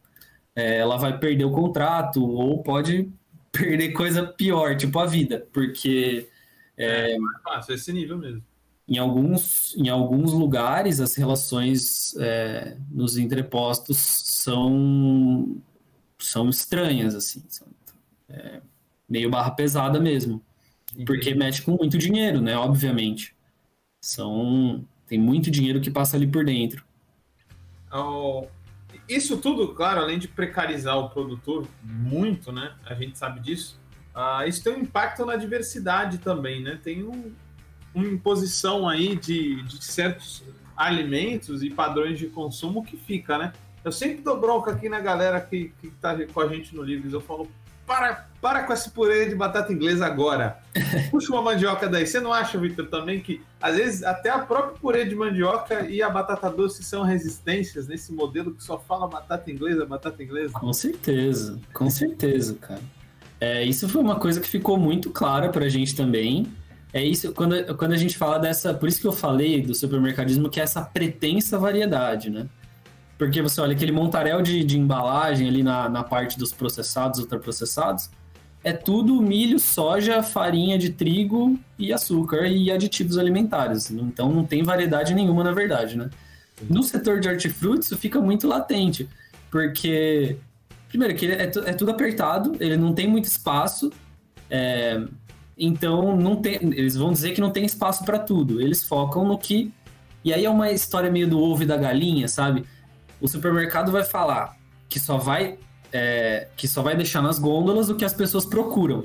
[SPEAKER 4] É, ela vai perder o contrato ou pode (laughs) perder coisa pior, tipo a vida, porque
[SPEAKER 3] é, é fácil, esse nível mesmo.
[SPEAKER 4] Em alguns, em alguns lugares, as relações é, nos entrepostos são, são estranhas, assim. São, é, meio barra pesada mesmo. Porque mexe com muito dinheiro, né? Obviamente. São, tem muito dinheiro que passa ali por dentro.
[SPEAKER 3] Oh, isso tudo, claro, além de precarizar o produtor muito, né? A gente sabe disso ah, isso tem um impacto na diversidade também, né? Tem um, uma imposição aí de, de certos alimentos e padrões de consumo que fica, né? Eu sempre dou bronca aqui na galera que, que tá com a gente no Livres. Eu falo, para, para com esse purê de batata inglesa agora. (laughs) Puxa uma mandioca daí. Você não acha, Victor, também que às vezes até a própria purê de mandioca e a batata doce são resistências nesse modelo que só fala batata inglesa, batata inglesa?
[SPEAKER 4] Com certeza, com certeza, cara. É, isso foi uma coisa que ficou muito clara para a gente também. É isso, quando, quando a gente fala dessa. Por isso que eu falei do supermercadismo, que é essa pretensa variedade, né? Porque você olha aquele montaréu de, de embalagem ali na, na parte dos processados, ultraprocessados, é tudo milho, soja, farinha de trigo e açúcar e aditivos alimentares. Então não tem variedade nenhuma, na verdade, né? No setor de hortifruti, isso fica muito latente, porque Primeiro, que é, é tudo apertado, ele não tem muito espaço. É, então, não tem, eles vão dizer que não tem espaço para tudo. Eles focam no que. E aí é uma história meio do ovo e da galinha, sabe? O supermercado vai falar que só vai, é, que só vai deixar nas gôndolas o que as pessoas procuram.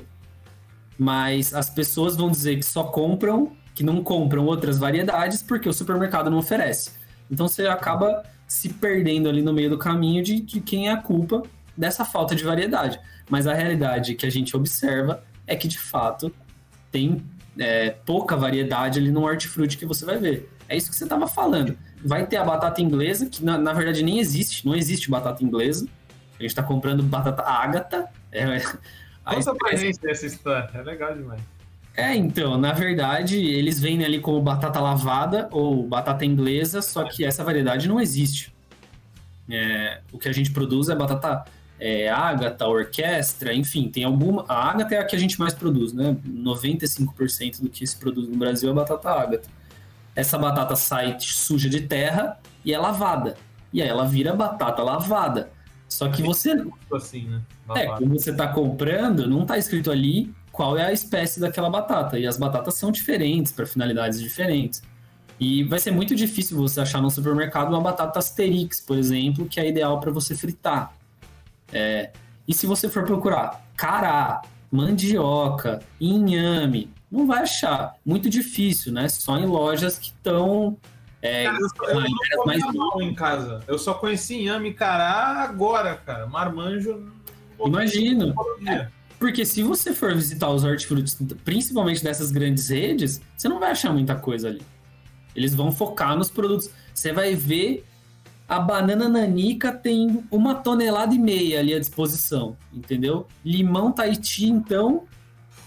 [SPEAKER 4] Mas as pessoas vão dizer que só compram, que não compram outras variedades porque o supermercado não oferece. Então você acaba se perdendo ali no meio do caminho de, de quem é a culpa dessa falta de variedade. Mas a realidade que a gente observa é que, de fato, tem é, pouca variedade ali no hortifruti que você vai ver. É isso que você estava falando. Vai ter a batata inglesa, que na, na, verdade nem existe, não existe batata inglesa. A gente está comprando batata ágata. É,
[SPEAKER 3] Conta pra gente essa história, é legal demais.
[SPEAKER 4] É, então, na verdade, eles vêm ali como batata lavada ou batata inglesa, só que essa variedade não existe. É, o que a gente produz é batata é, Ágata, Orquestra, enfim, tem alguma. A Ágata é a que a gente mais produz, né? 95% do que se produz no Brasil é batata Ágata. Essa batata sai suja de terra e é lavada. E aí ela vira batata lavada. Só que você.
[SPEAKER 3] Assim, né?
[SPEAKER 4] É, quando você está comprando, não está escrito ali qual é a espécie daquela batata. E as batatas são diferentes, para finalidades diferentes. E vai ser muito difícil você achar no supermercado uma batata Asterix, por exemplo, que é ideal para você fritar. É, e se você for procurar cará, mandioca, inhame, não vai achar. Muito difícil, né? Só em lojas que estão. É,
[SPEAKER 3] cara, eu, eu mais em casa. Eu só conheci inhame cará agora, cara. Marmanjo.
[SPEAKER 4] Imagino. É, porque se você for visitar os hortifrutis, principalmente dessas grandes redes, você não vai achar muita coisa ali. Eles vão focar nos produtos. Você vai ver a banana nanica tem uma tonelada e meia ali à disposição, entendeu? Limão Tahiti, então,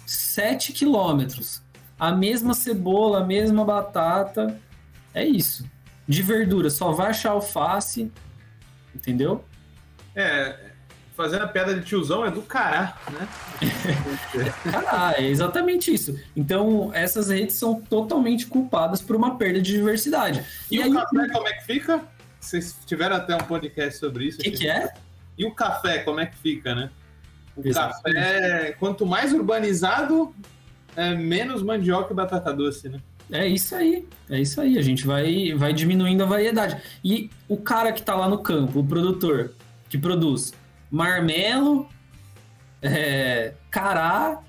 [SPEAKER 4] 7 quilômetros. A mesma cebola, a mesma batata. É isso. De verdura, só vai achar alface, entendeu?
[SPEAKER 3] É, fazendo a piada de tiozão é do cará, né? (laughs)
[SPEAKER 4] ah, é exatamente isso. Então, essas redes são totalmente culpadas por uma perda de diversidade.
[SPEAKER 3] E, e o aí, café, como é que fica? Vocês tiveram até um podcast sobre isso.
[SPEAKER 4] O que, que é?
[SPEAKER 3] E o café, como é que fica, né? O café, quanto mais urbanizado, é menos mandioca e batata doce, né?
[SPEAKER 4] É isso aí, é isso aí. A gente vai, vai diminuindo a variedade. E o cara que tá lá no campo, o produtor que produz marmelo, é, cará,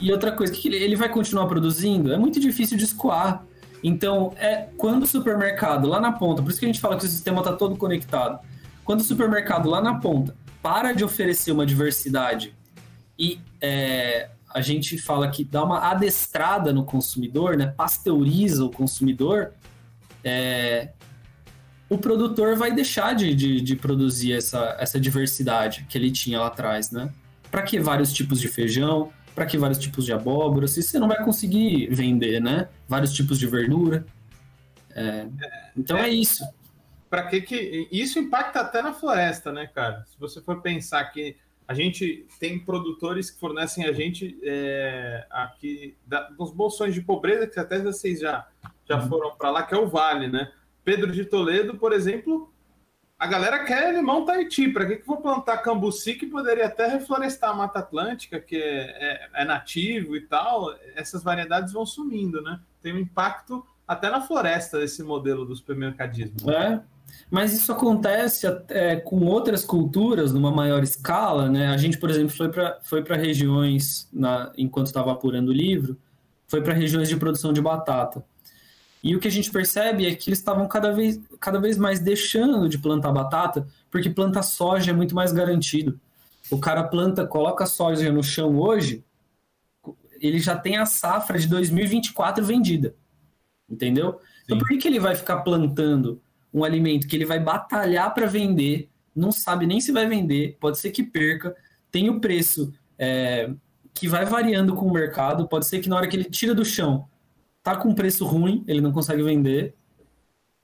[SPEAKER 4] e outra coisa, que ele vai continuar produzindo? É muito difícil de escoar. Então, é quando o supermercado lá na ponta, por isso que a gente fala que o sistema está todo conectado. Quando o supermercado lá na ponta para de oferecer uma diversidade e é, a gente fala que dá uma adestrada no consumidor, né? pasteuriza o consumidor, é, o produtor vai deixar de, de, de, produzir essa, essa diversidade que ele tinha lá atrás, né? Para que vários tipos de feijão? Para que vários tipos de abóbora? Se você não vai conseguir vender, né? Vários tipos de verdura. É, então é, é isso.
[SPEAKER 3] Para que que isso impacta até na floresta, né, cara? Se você for pensar que a gente tem produtores que fornecem a gente é, aqui da, dos bolsões de pobreza que até vocês já já uhum. foram para lá, que é o Vale, né? Pedro de Toledo, por exemplo, a galera quer limão Tahiti. Para que, que vou plantar cambuci que poderia até reflorestar a Mata Atlântica, que é, é, é, nativo e tal? Essas variedades vão sumindo, né? Tem um impacto até na floresta esse modelo do supermercadismo.
[SPEAKER 4] É, mas isso acontece é, com outras culturas numa maior escala, né? A gente, por exemplo, foi para foi regiões, na, enquanto estava apurando o livro, foi para regiões de produção de batata. E o que a gente percebe é que eles estavam cada vez, cada vez mais deixando de plantar batata, porque plantar soja é muito mais garantido. O cara planta, coloca soja no chão hoje, ele já tem a safra de 2024 vendida. Entendeu? Então, Sim. Então por que, que ele vai ficar plantando um alimento que ele vai batalhar para vender, não sabe nem se vai vender, pode ser que perca, tem o preço é, que vai variando com o mercado, pode ser que na hora que ele tira do chão tá com preço ruim, ele não consegue vender,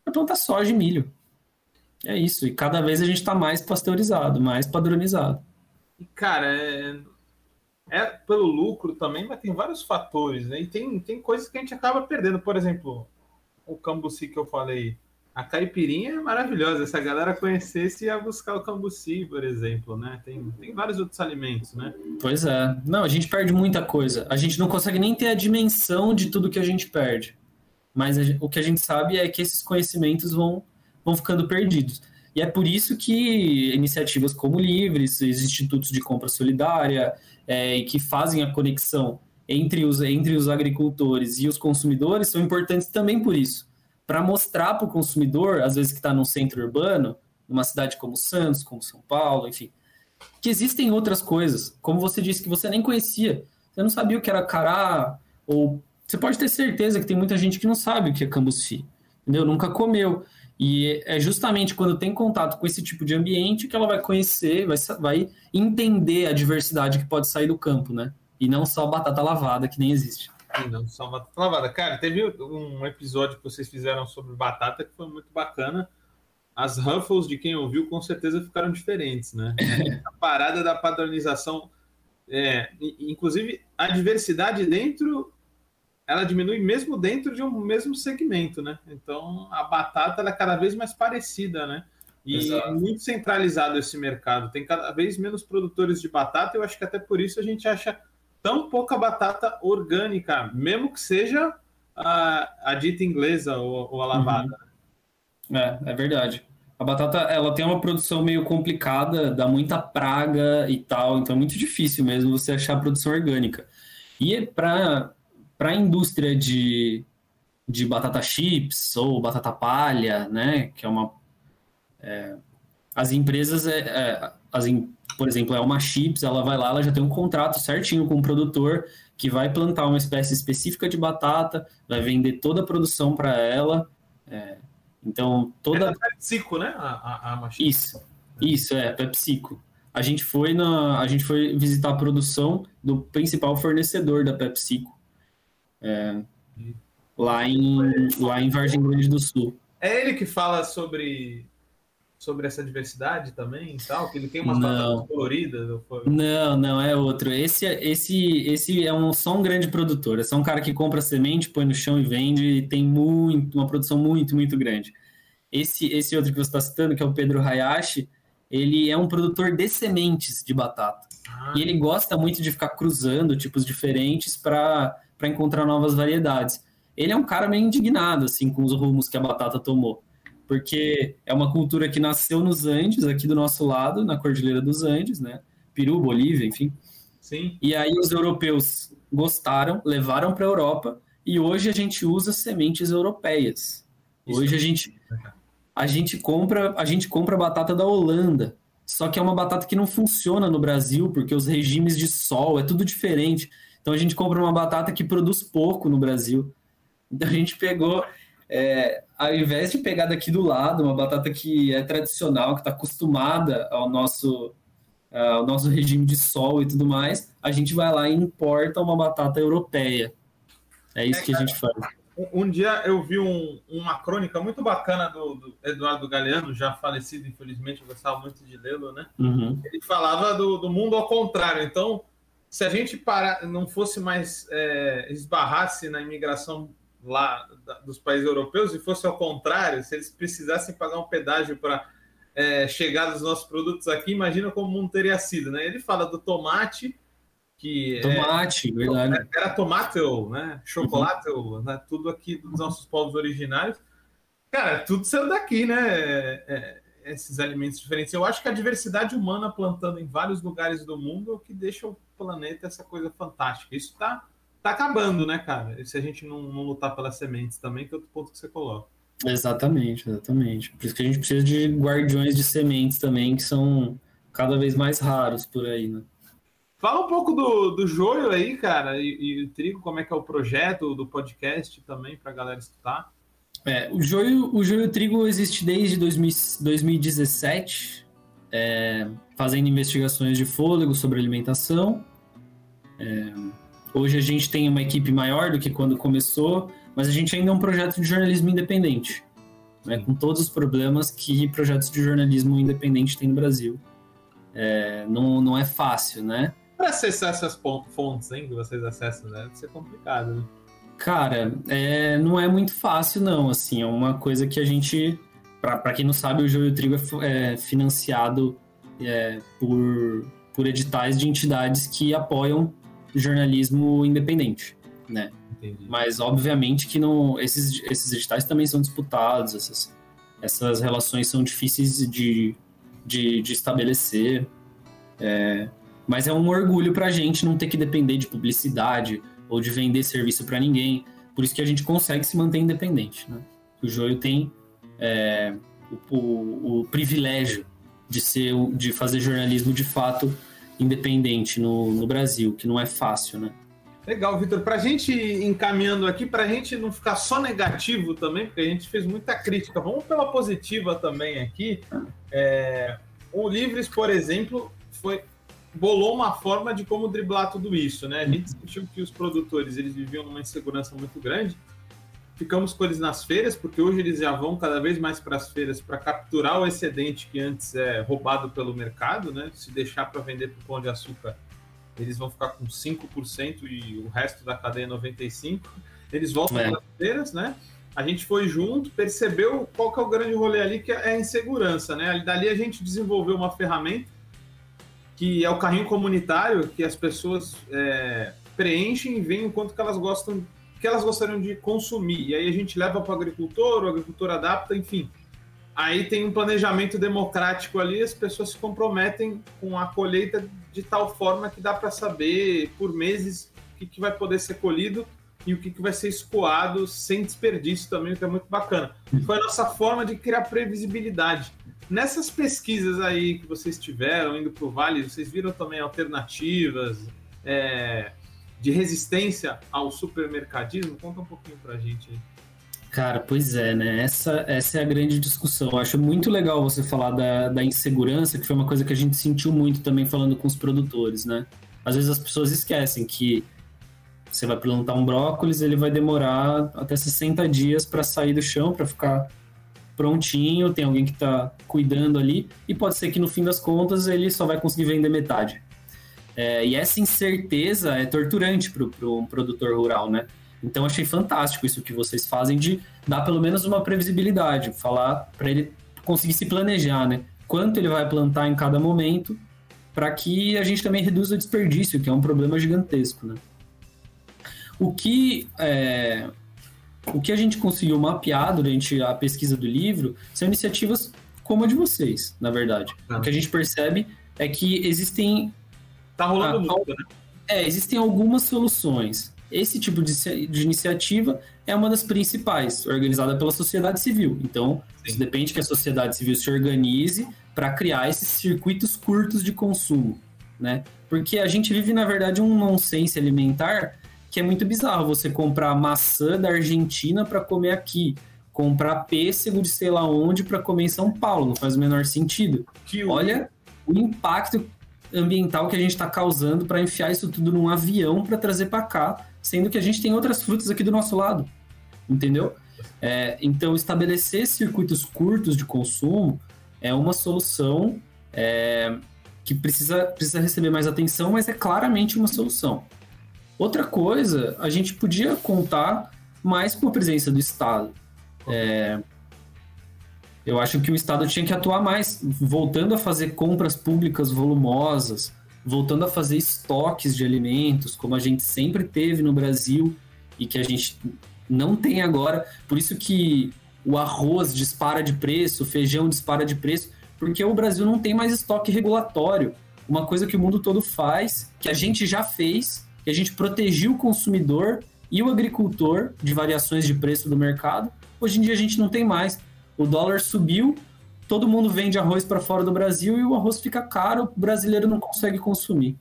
[SPEAKER 4] vai plantar soja e milho. É isso, e cada vez a gente está mais pasteurizado, mais padronizado.
[SPEAKER 3] Cara, é, é, pelo lucro também, mas tem vários fatores, né? E tem, tem coisas que a gente acaba perdendo. Por exemplo, o cambuci que eu falei, a caipirinha é maravilhosa. Se a galera conhecesse, ia buscar o cambuci, por exemplo, né? Tem, tem vários outros alimentos, né?
[SPEAKER 4] Pois é. Não, a gente perde muita coisa. A gente não consegue nem ter a dimensão de tudo que a gente perde. Mas a, o que a gente sabe é que esses conhecimentos vão, vão ficando perdidos. E é por isso que iniciativas como Livres, os institutos de compra solidária, é, que fazem a conexão entre os, entre os agricultores e os consumidores são importantes também por isso para mostrar para o consumidor, às vezes que está num centro urbano, numa cidade como Santos, como São Paulo, enfim, que existem outras coisas. Como você disse que você nem conhecia, você não sabia o que era cará, ou você pode ter certeza que tem muita gente que não sabe o que é cambuci, entendeu? Nunca comeu. E é justamente quando tem contato com esse tipo de ambiente que ela vai conhecer, vai, vai entender a diversidade que pode sair do campo, né? E não só batata lavada, que nem existe.
[SPEAKER 3] Não, só batata lavada. Cara, teve um episódio que vocês fizeram sobre batata que foi muito bacana. As Ruffles, de quem ouviu, com certeza ficaram diferentes, né? (laughs) A parada da padronização, é, inclusive a diversidade dentro, ela diminui mesmo dentro de um mesmo segmento, né? Então a batata ela é cada vez mais parecida, né? E Exato. muito centralizado esse mercado. Tem cada vez menos produtores de batata. Eu acho que até por isso a gente acha tão pouca batata orgânica, mesmo que seja a, a dita inglesa ou, ou a lavada.
[SPEAKER 4] Uhum. É, é verdade. A batata, ela tem uma produção meio complicada, dá muita praga e tal, então é muito difícil mesmo você achar produção orgânica. E para a indústria de, de batata chips ou batata palha, né, que é uma... É, as empresas, é, é, as, por exemplo, é uma chips, ela vai lá, ela já tem um contrato certinho com o produtor que vai plantar uma espécie específica de batata, vai vender toda a produção para ela. É, então, toda. É
[SPEAKER 3] PepsiCo, né? A, a, a
[SPEAKER 4] Isso, isso, é, PepsiCo. A gente foi na, a gente foi visitar a produção do principal fornecedor da PepsiCo. É, lá em, lá em Vargem Grande do Sul.
[SPEAKER 3] É ele que fala sobre sobre essa diversidade também e tal? Que ele tem umas batatas coloridas?
[SPEAKER 4] Não, não, é outro. Esse, esse, esse é um, só um grande produtor. É só um cara que compra semente, põe no chão e vende e tem muito, uma produção muito, muito grande. Esse, esse outro que você está citando, que é o Pedro Hayashi, ele é um produtor de sementes de batata. Ah. E ele gosta muito de ficar cruzando tipos diferentes para encontrar novas variedades. Ele é um cara meio indignado assim com os rumos que a batata tomou porque é uma cultura que nasceu nos Andes, aqui do nosso lado, na Cordilheira dos Andes, né? Peru, Bolívia, enfim.
[SPEAKER 3] Sim.
[SPEAKER 4] E aí os europeus gostaram, levaram para a Europa e hoje a gente usa sementes europeias. Isso hoje a gente a gente compra a gente compra batata da Holanda, só que é uma batata que não funciona no Brasil porque os regimes de sol é tudo diferente. Então a gente compra uma batata que produz pouco no Brasil. Então a gente pegou é, ao invés de pegar daqui do lado uma batata que é tradicional, que está acostumada ao nosso, ao nosso regime de sol e tudo mais, a gente vai lá e importa uma batata europeia. É isso é, que a gente faz.
[SPEAKER 3] Um dia eu vi um, uma crônica muito bacana do, do, Eduardo Galeano, já falecido, infelizmente, eu gostava muito de lê-lo, né?
[SPEAKER 4] Uhum.
[SPEAKER 3] Ele falava do, do mundo ao contrário. Então, se a gente parar, não fosse mais é, esbarrasse na imigração lá dos países europeus e fosse ao contrário, se eles precisassem pagar um pedágio para é, chegar dos nossos produtos aqui, imagina como o mundo teria sido, né? Ele fala do tomate, que
[SPEAKER 4] é tomate, é, verdade.
[SPEAKER 3] era tomate, né? Chocolate, uhum. né? tudo aqui dos nossos povos originários. Cara, tudo saiu daqui, né? É, é, esses alimentos diferentes. Eu acho que a diversidade humana plantando em vários lugares do mundo é o que deixa o planeta essa coisa fantástica. Isso está tá acabando, né, cara? E se a gente não, não lutar pelas sementes também, que é outro ponto que você coloca.
[SPEAKER 4] Exatamente, exatamente. Por isso que a gente precisa de guardiões de sementes também, que são cada vez mais raros por aí, né?
[SPEAKER 3] Fala um pouco do, do joio aí, cara, e, e o trigo, como é que é o projeto do podcast também, para a galera escutar.
[SPEAKER 4] É, o joio, o joio trigo existe desde 2000, 2017, é, fazendo investigações de fôlego sobre alimentação. É, Hoje a gente tem uma equipe maior do que quando começou, mas a gente ainda é um projeto de jornalismo independente, né, com todos os problemas que projetos de jornalismo independente têm no Brasil. É, não, não é fácil, né?
[SPEAKER 3] Para acessar essas fontes hein, que vocês acessam, né? deve ser complicado. Né?
[SPEAKER 4] Cara, é, não é muito fácil, não. Assim, é uma coisa que a gente. Para quem não sabe, o Joio Trigo é, é financiado é, por, por editais de entidades que apoiam jornalismo independente, né? Entendi. Mas obviamente que não, esses, esses editais também são disputados, essas, essas relações são difíceis de, de, de estabelecer. É, mas é um orgulho para a gente não ter que depender de publicidade ou de vender serviço para ninguém. Por isso que a gente consegue se manter independente. Né? O Joio tem é, o, o, o, privilégio de ser de fazer jornalismo de fato independente no, no Brasil, que não é fácil, né?
[SPEAKER 3] Legal, Vitor. Para a gente encaminhando aqui, para a gente não ficar só negativo também, porque a gente fez muita crítica, vamos pela positiva também aqui. É, o Livres, por exemplo, foi bolou uma forma de como driblar tudo isso, né? A gente sentiu que os produtores eles viviam numa insegurança muito grande ficamos com eles nas feiras, porque hoje eles já vão cada vez mais para as feiras para capturar o excedente que antes é roubado pelo mercado, né? Se deixar para vender para o pão de açúcar, eles vão ficar com 5% e o resto da cadeia 95%. Eles voltam é. para as feiras, né? A gente foi junto, percebeu qual que é o grande rolê ali, que é a insegurança, né? Dali a gente desenvolveu uma ferramenta que é o carrinho comunitário, que as pessoas é, preenchem e veem o quanto que elas gostam que elas gostariam de consumir. E aí a gente leva para o agricultor, o agricultor adapta, enfim. Aí tem um planejamento democrático ali, as pessoas se comprometem com a colheita de tal forma que dá para saber por meses o que, que vai poder ser colhido e o que, que vai ser escoado sem desperdício também, o que é muito bacana. Foi a nossa forma de criar previsibilidade. Nessas pesquisas aí que vocês tiveram, indo para o Vale, vocês viram também alternativas, é, de resistência ao supermercadismo? Conta um pouquinho para a gente aí.
[SPEAKER 4] Cara, pois é, né? Essa, essa é a grande discussão. Eu acho muito legal você falar da, da insegurança, que foi uma coisa que a gente sentiu muito também falando com os produtores, né? Às vezes as pessoas esquecem que você vai plantar um brócolis, ele vai demorar até 60 dias para sair do chão, para ficar prontinho, tem alguém que está cuidando ali, e pode ser que no fim das contas ele só vai conseguir vender metade. É, e essa incerteza é torturante para um pro produtor rural, né? Então achei fantástico isso que vocês fazem de dar pelo menos uma previsibilidade, falar para ele conseguir se planejar, né? Quanto ele vai plantar em cada momento, para que a gente também reduza o desperdício, que é um problema gigantesco, né? O que é, o que a gente conseguiu mapear durante a pesquisa do livro são iniciativas como a de vocês, na verdade. Ah. O que a gente percebe é que existem.
[SPEAKER 3] Tá rolando ah, né?
[SPEAKER 4] É, existem algumas soluções. Esse tipo de, de, iniciativa é uma das principais, organizada pela sociedade civil. Então, isso depende que a sociedade civil se organize para criar esses circuitos curtos de consumo, né? Porque a gente vive, na verdade, um nonsense alimentar que é muito bizarro. Você comprar maçã da Argentina para comer aqui, comprar pêssego de sei lá onde para comer em São Paulo, não faz o menor sentido. Que Olha o impacto ambiental que a gente está causando para enfiar isso tudo num avião para trazer para cá, sendo que a gente tem outras frutas aqui do nosso lado, entendeu? É, então, estabelecer circuitos curtos de consumo é uma solução é, que precisa, precisa receber mais atenção, mas é claramente uma solução. Outra coisa, a gente podia contar mais com a presença do Estado. É, eu acho que o Estado tinha que atuar mais, voltando a fazer compras públicas volumosas, voltando a fazer estoques de alimentos, como a gente sempre teve no Brasil e que a gente não tem agora. Por isso que o arroz dispara de preço, o feijão dispara de preço, porque o Brasil não tem mais estoque regulatório. Uma coisa que o mundo todo faz, que a gente já fez, que a gente protegiu o consumidor e o agricultor de variações de preço do mercado. Hoje em dia a gente não tem mais. O dólar subiu, todo mundo vende arroz para fora do Brasil e o arroz fica caro, o brasileiro não consegue consumir.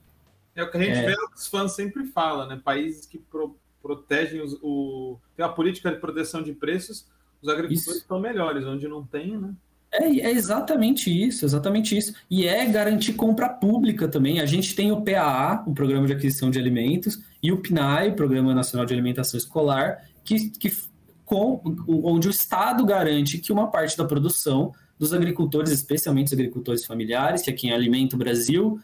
[SPEAKER 3] É o que a gente é. vê, os fãs sempre falam, né? Países que pro, protegem os, o. tem a política de proteção de preços, os agricultores estão melhores, onde não tem, né?
[SPEAKER 4] É, é, exatamente isso, exatamente isso. E é garantir compra pública também. A gente tem o PAA, o Programa de Aquisição de Alimentos, e o PNAE, o Programa Nacional de Alimentação Escolar, que, que com, onde o Estado garante que uma parte da produção dos agricultores, especialmente os agricultores familiares, que é quem alimenta o Brasil,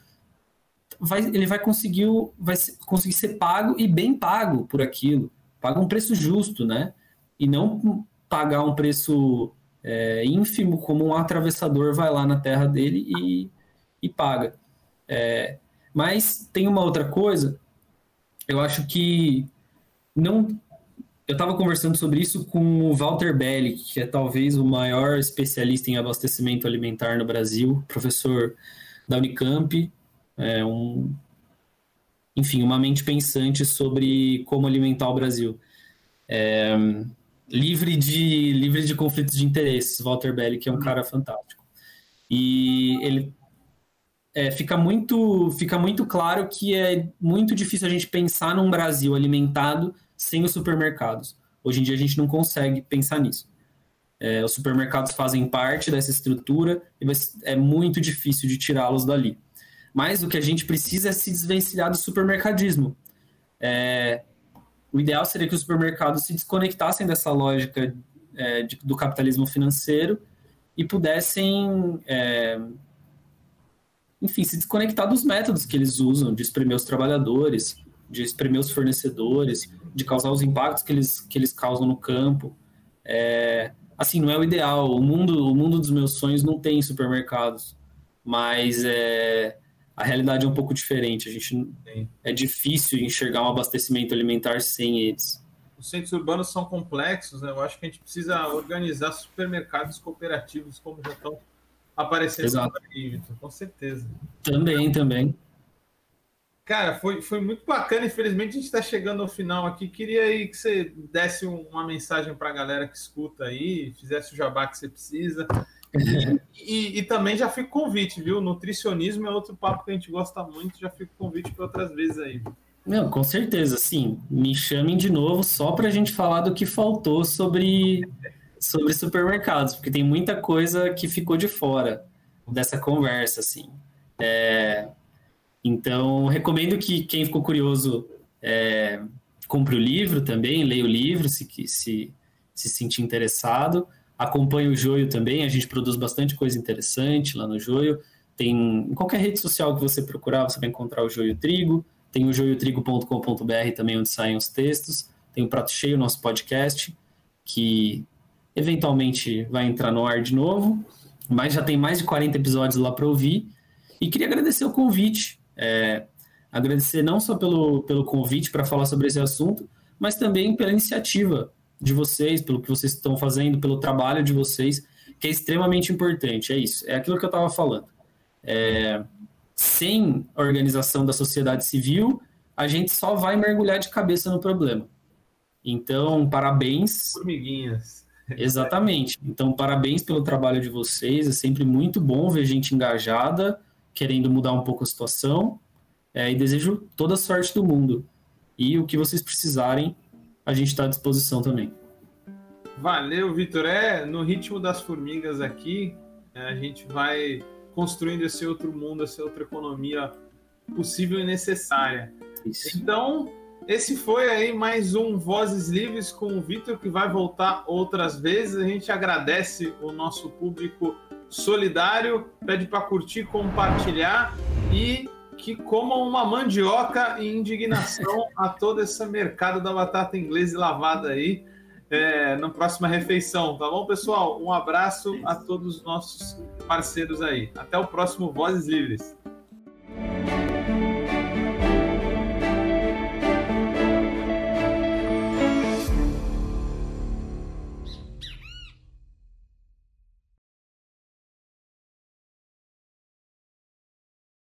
[SPEAKER 4] vai, ele vai conseguir, vai conseguir ser pago e bem pago por aquilo. Paga um preço justo, né? E não pagar um preço é, ínfimo como um atravessador vai lá na terra dele e, e paga. É, mas tem uma outra coisa, eu acho que não eu estava conversando sobre isso com o Walter Belli, que é talvez o maior especialista em abastecimento alimentar no Brasil, professor da Unicamp, é um, enfim, uma mente pensante sobre como alimentar o Brasil. É, livre de livre de conflitos de interesses, Walter Belli, que é um cara fantástico. E ele é, fica muito fica muito claro que é muito difícil a gente pensar num Brasil alimentado sem os supermercados. Hoje em dia a gente não consegue pensar nisso. É, os supermercados fazem parte dessa estrutura e é muito difícil de tirá-los dali. Mas o que a gente precisa é se desvencilhar do supermercadismo. É, o ideal seria que os supermercados se desconectassem dessa lógica é, de, do capitalismo financeiro e pudessem, é, enfim, se desconectar dos métodos que eles usam de espremer os trabalhadores, de espremer os fornecedores, de causar os impactos que eles, que eles causam no campo. É, assim, não é o ideal. O mundo, o mundo dos meus sonhos não tem supermercados, mas é, a realidade é um pouco diferente. A gente é difícil enxergar um abastecimento alimentar sem eles.
[SPEAKER 3] Os centros urbanos são complexos, né? Eu acho que a gente precisa organizar supermercados cooperativos como já estão aparecendo
[SPEAKER 4] Exato.
[SPEAKER 3] no com certeza.
[SPEAKER 4] Também, também.
[SPEAKER 3] Cara, foi, foi muito bacana. Infelizmente, a gente está chegando ao final aqui. Queria aí que você desse uma mensagem para a galera que escuta aí, fizesse o jabá que você precisa. E, (laughs) e, e, também já fica convite, viu? Nutricionismo é outro papo que a gente gosta muito. Já fica convite para outras vezes aí.
[SPEAKER 4] Não, com certeza, sim. Me chamem de novo só para a gente falar do que faltou sobre, sobre supermercados, porque tem muita coisa que ficou de fora dessa conversa, assim. É, então, recomendo que quem ficou curioso é, compre o livro também, leia o livro se, se, se sentir interessado. Acompanhe o Joio também, a gente produz bastante coisa interessante lá no Joio. Tem em qualquer rede social que você procurar, você vai encontrar o Joio Trigo. Tem o joiotrigo.com.br também, onde saem os textos. Tem o Prato Cheio, nosso podcast, que eventualmente vai entrar no ar de novo, mas já tem mais de 40 episódios lá para ouvir. E queria agradecer o convite, é, agradecer não só pelo, pelo convite para falar sobre esse assunto, mas também pela iniciativa de vocês, pelo que vocês estão fazendo, pelo trabalho de vocês, que é extremamente importante. É isso, é aquilo que eu estava falando. É, sem organização da sociedade civil, a gente só vai mergulhar de cabeça no problema. Então, parabéns.
[SPEAKER 3] Formiguinhas.
[SPEAKER 4] Exatamente. Então, parabéns pelo trabalho de vocês. É sempre muito bom ver gente engajada, querendo mudar um pouco a situação. É, e desejo toda a sorte do mundo. E o que vocês precisarem, a gente está à disposição também.
[SPEAKER 3] Valeu, Vitor. É, no ritmo das formigas aqui, é, a gente vai construindo esse outro mundo, essa outra economia possível e necessária. Isso. Então, esse foi aí mais um Vozes Livres com o Vitor, que vai voltar outras vezes. A gente agradece o nosso público solidário, pede para curtir, compartilhar e que comam uma mandioca e indignação (laughs) a todo esse mercado da batata inglesa lavada aí é, na próxima refeição, tá bom, pessoal? Um abraço a todos os nossos parceiros aí. Até o próximo Vozes Livres.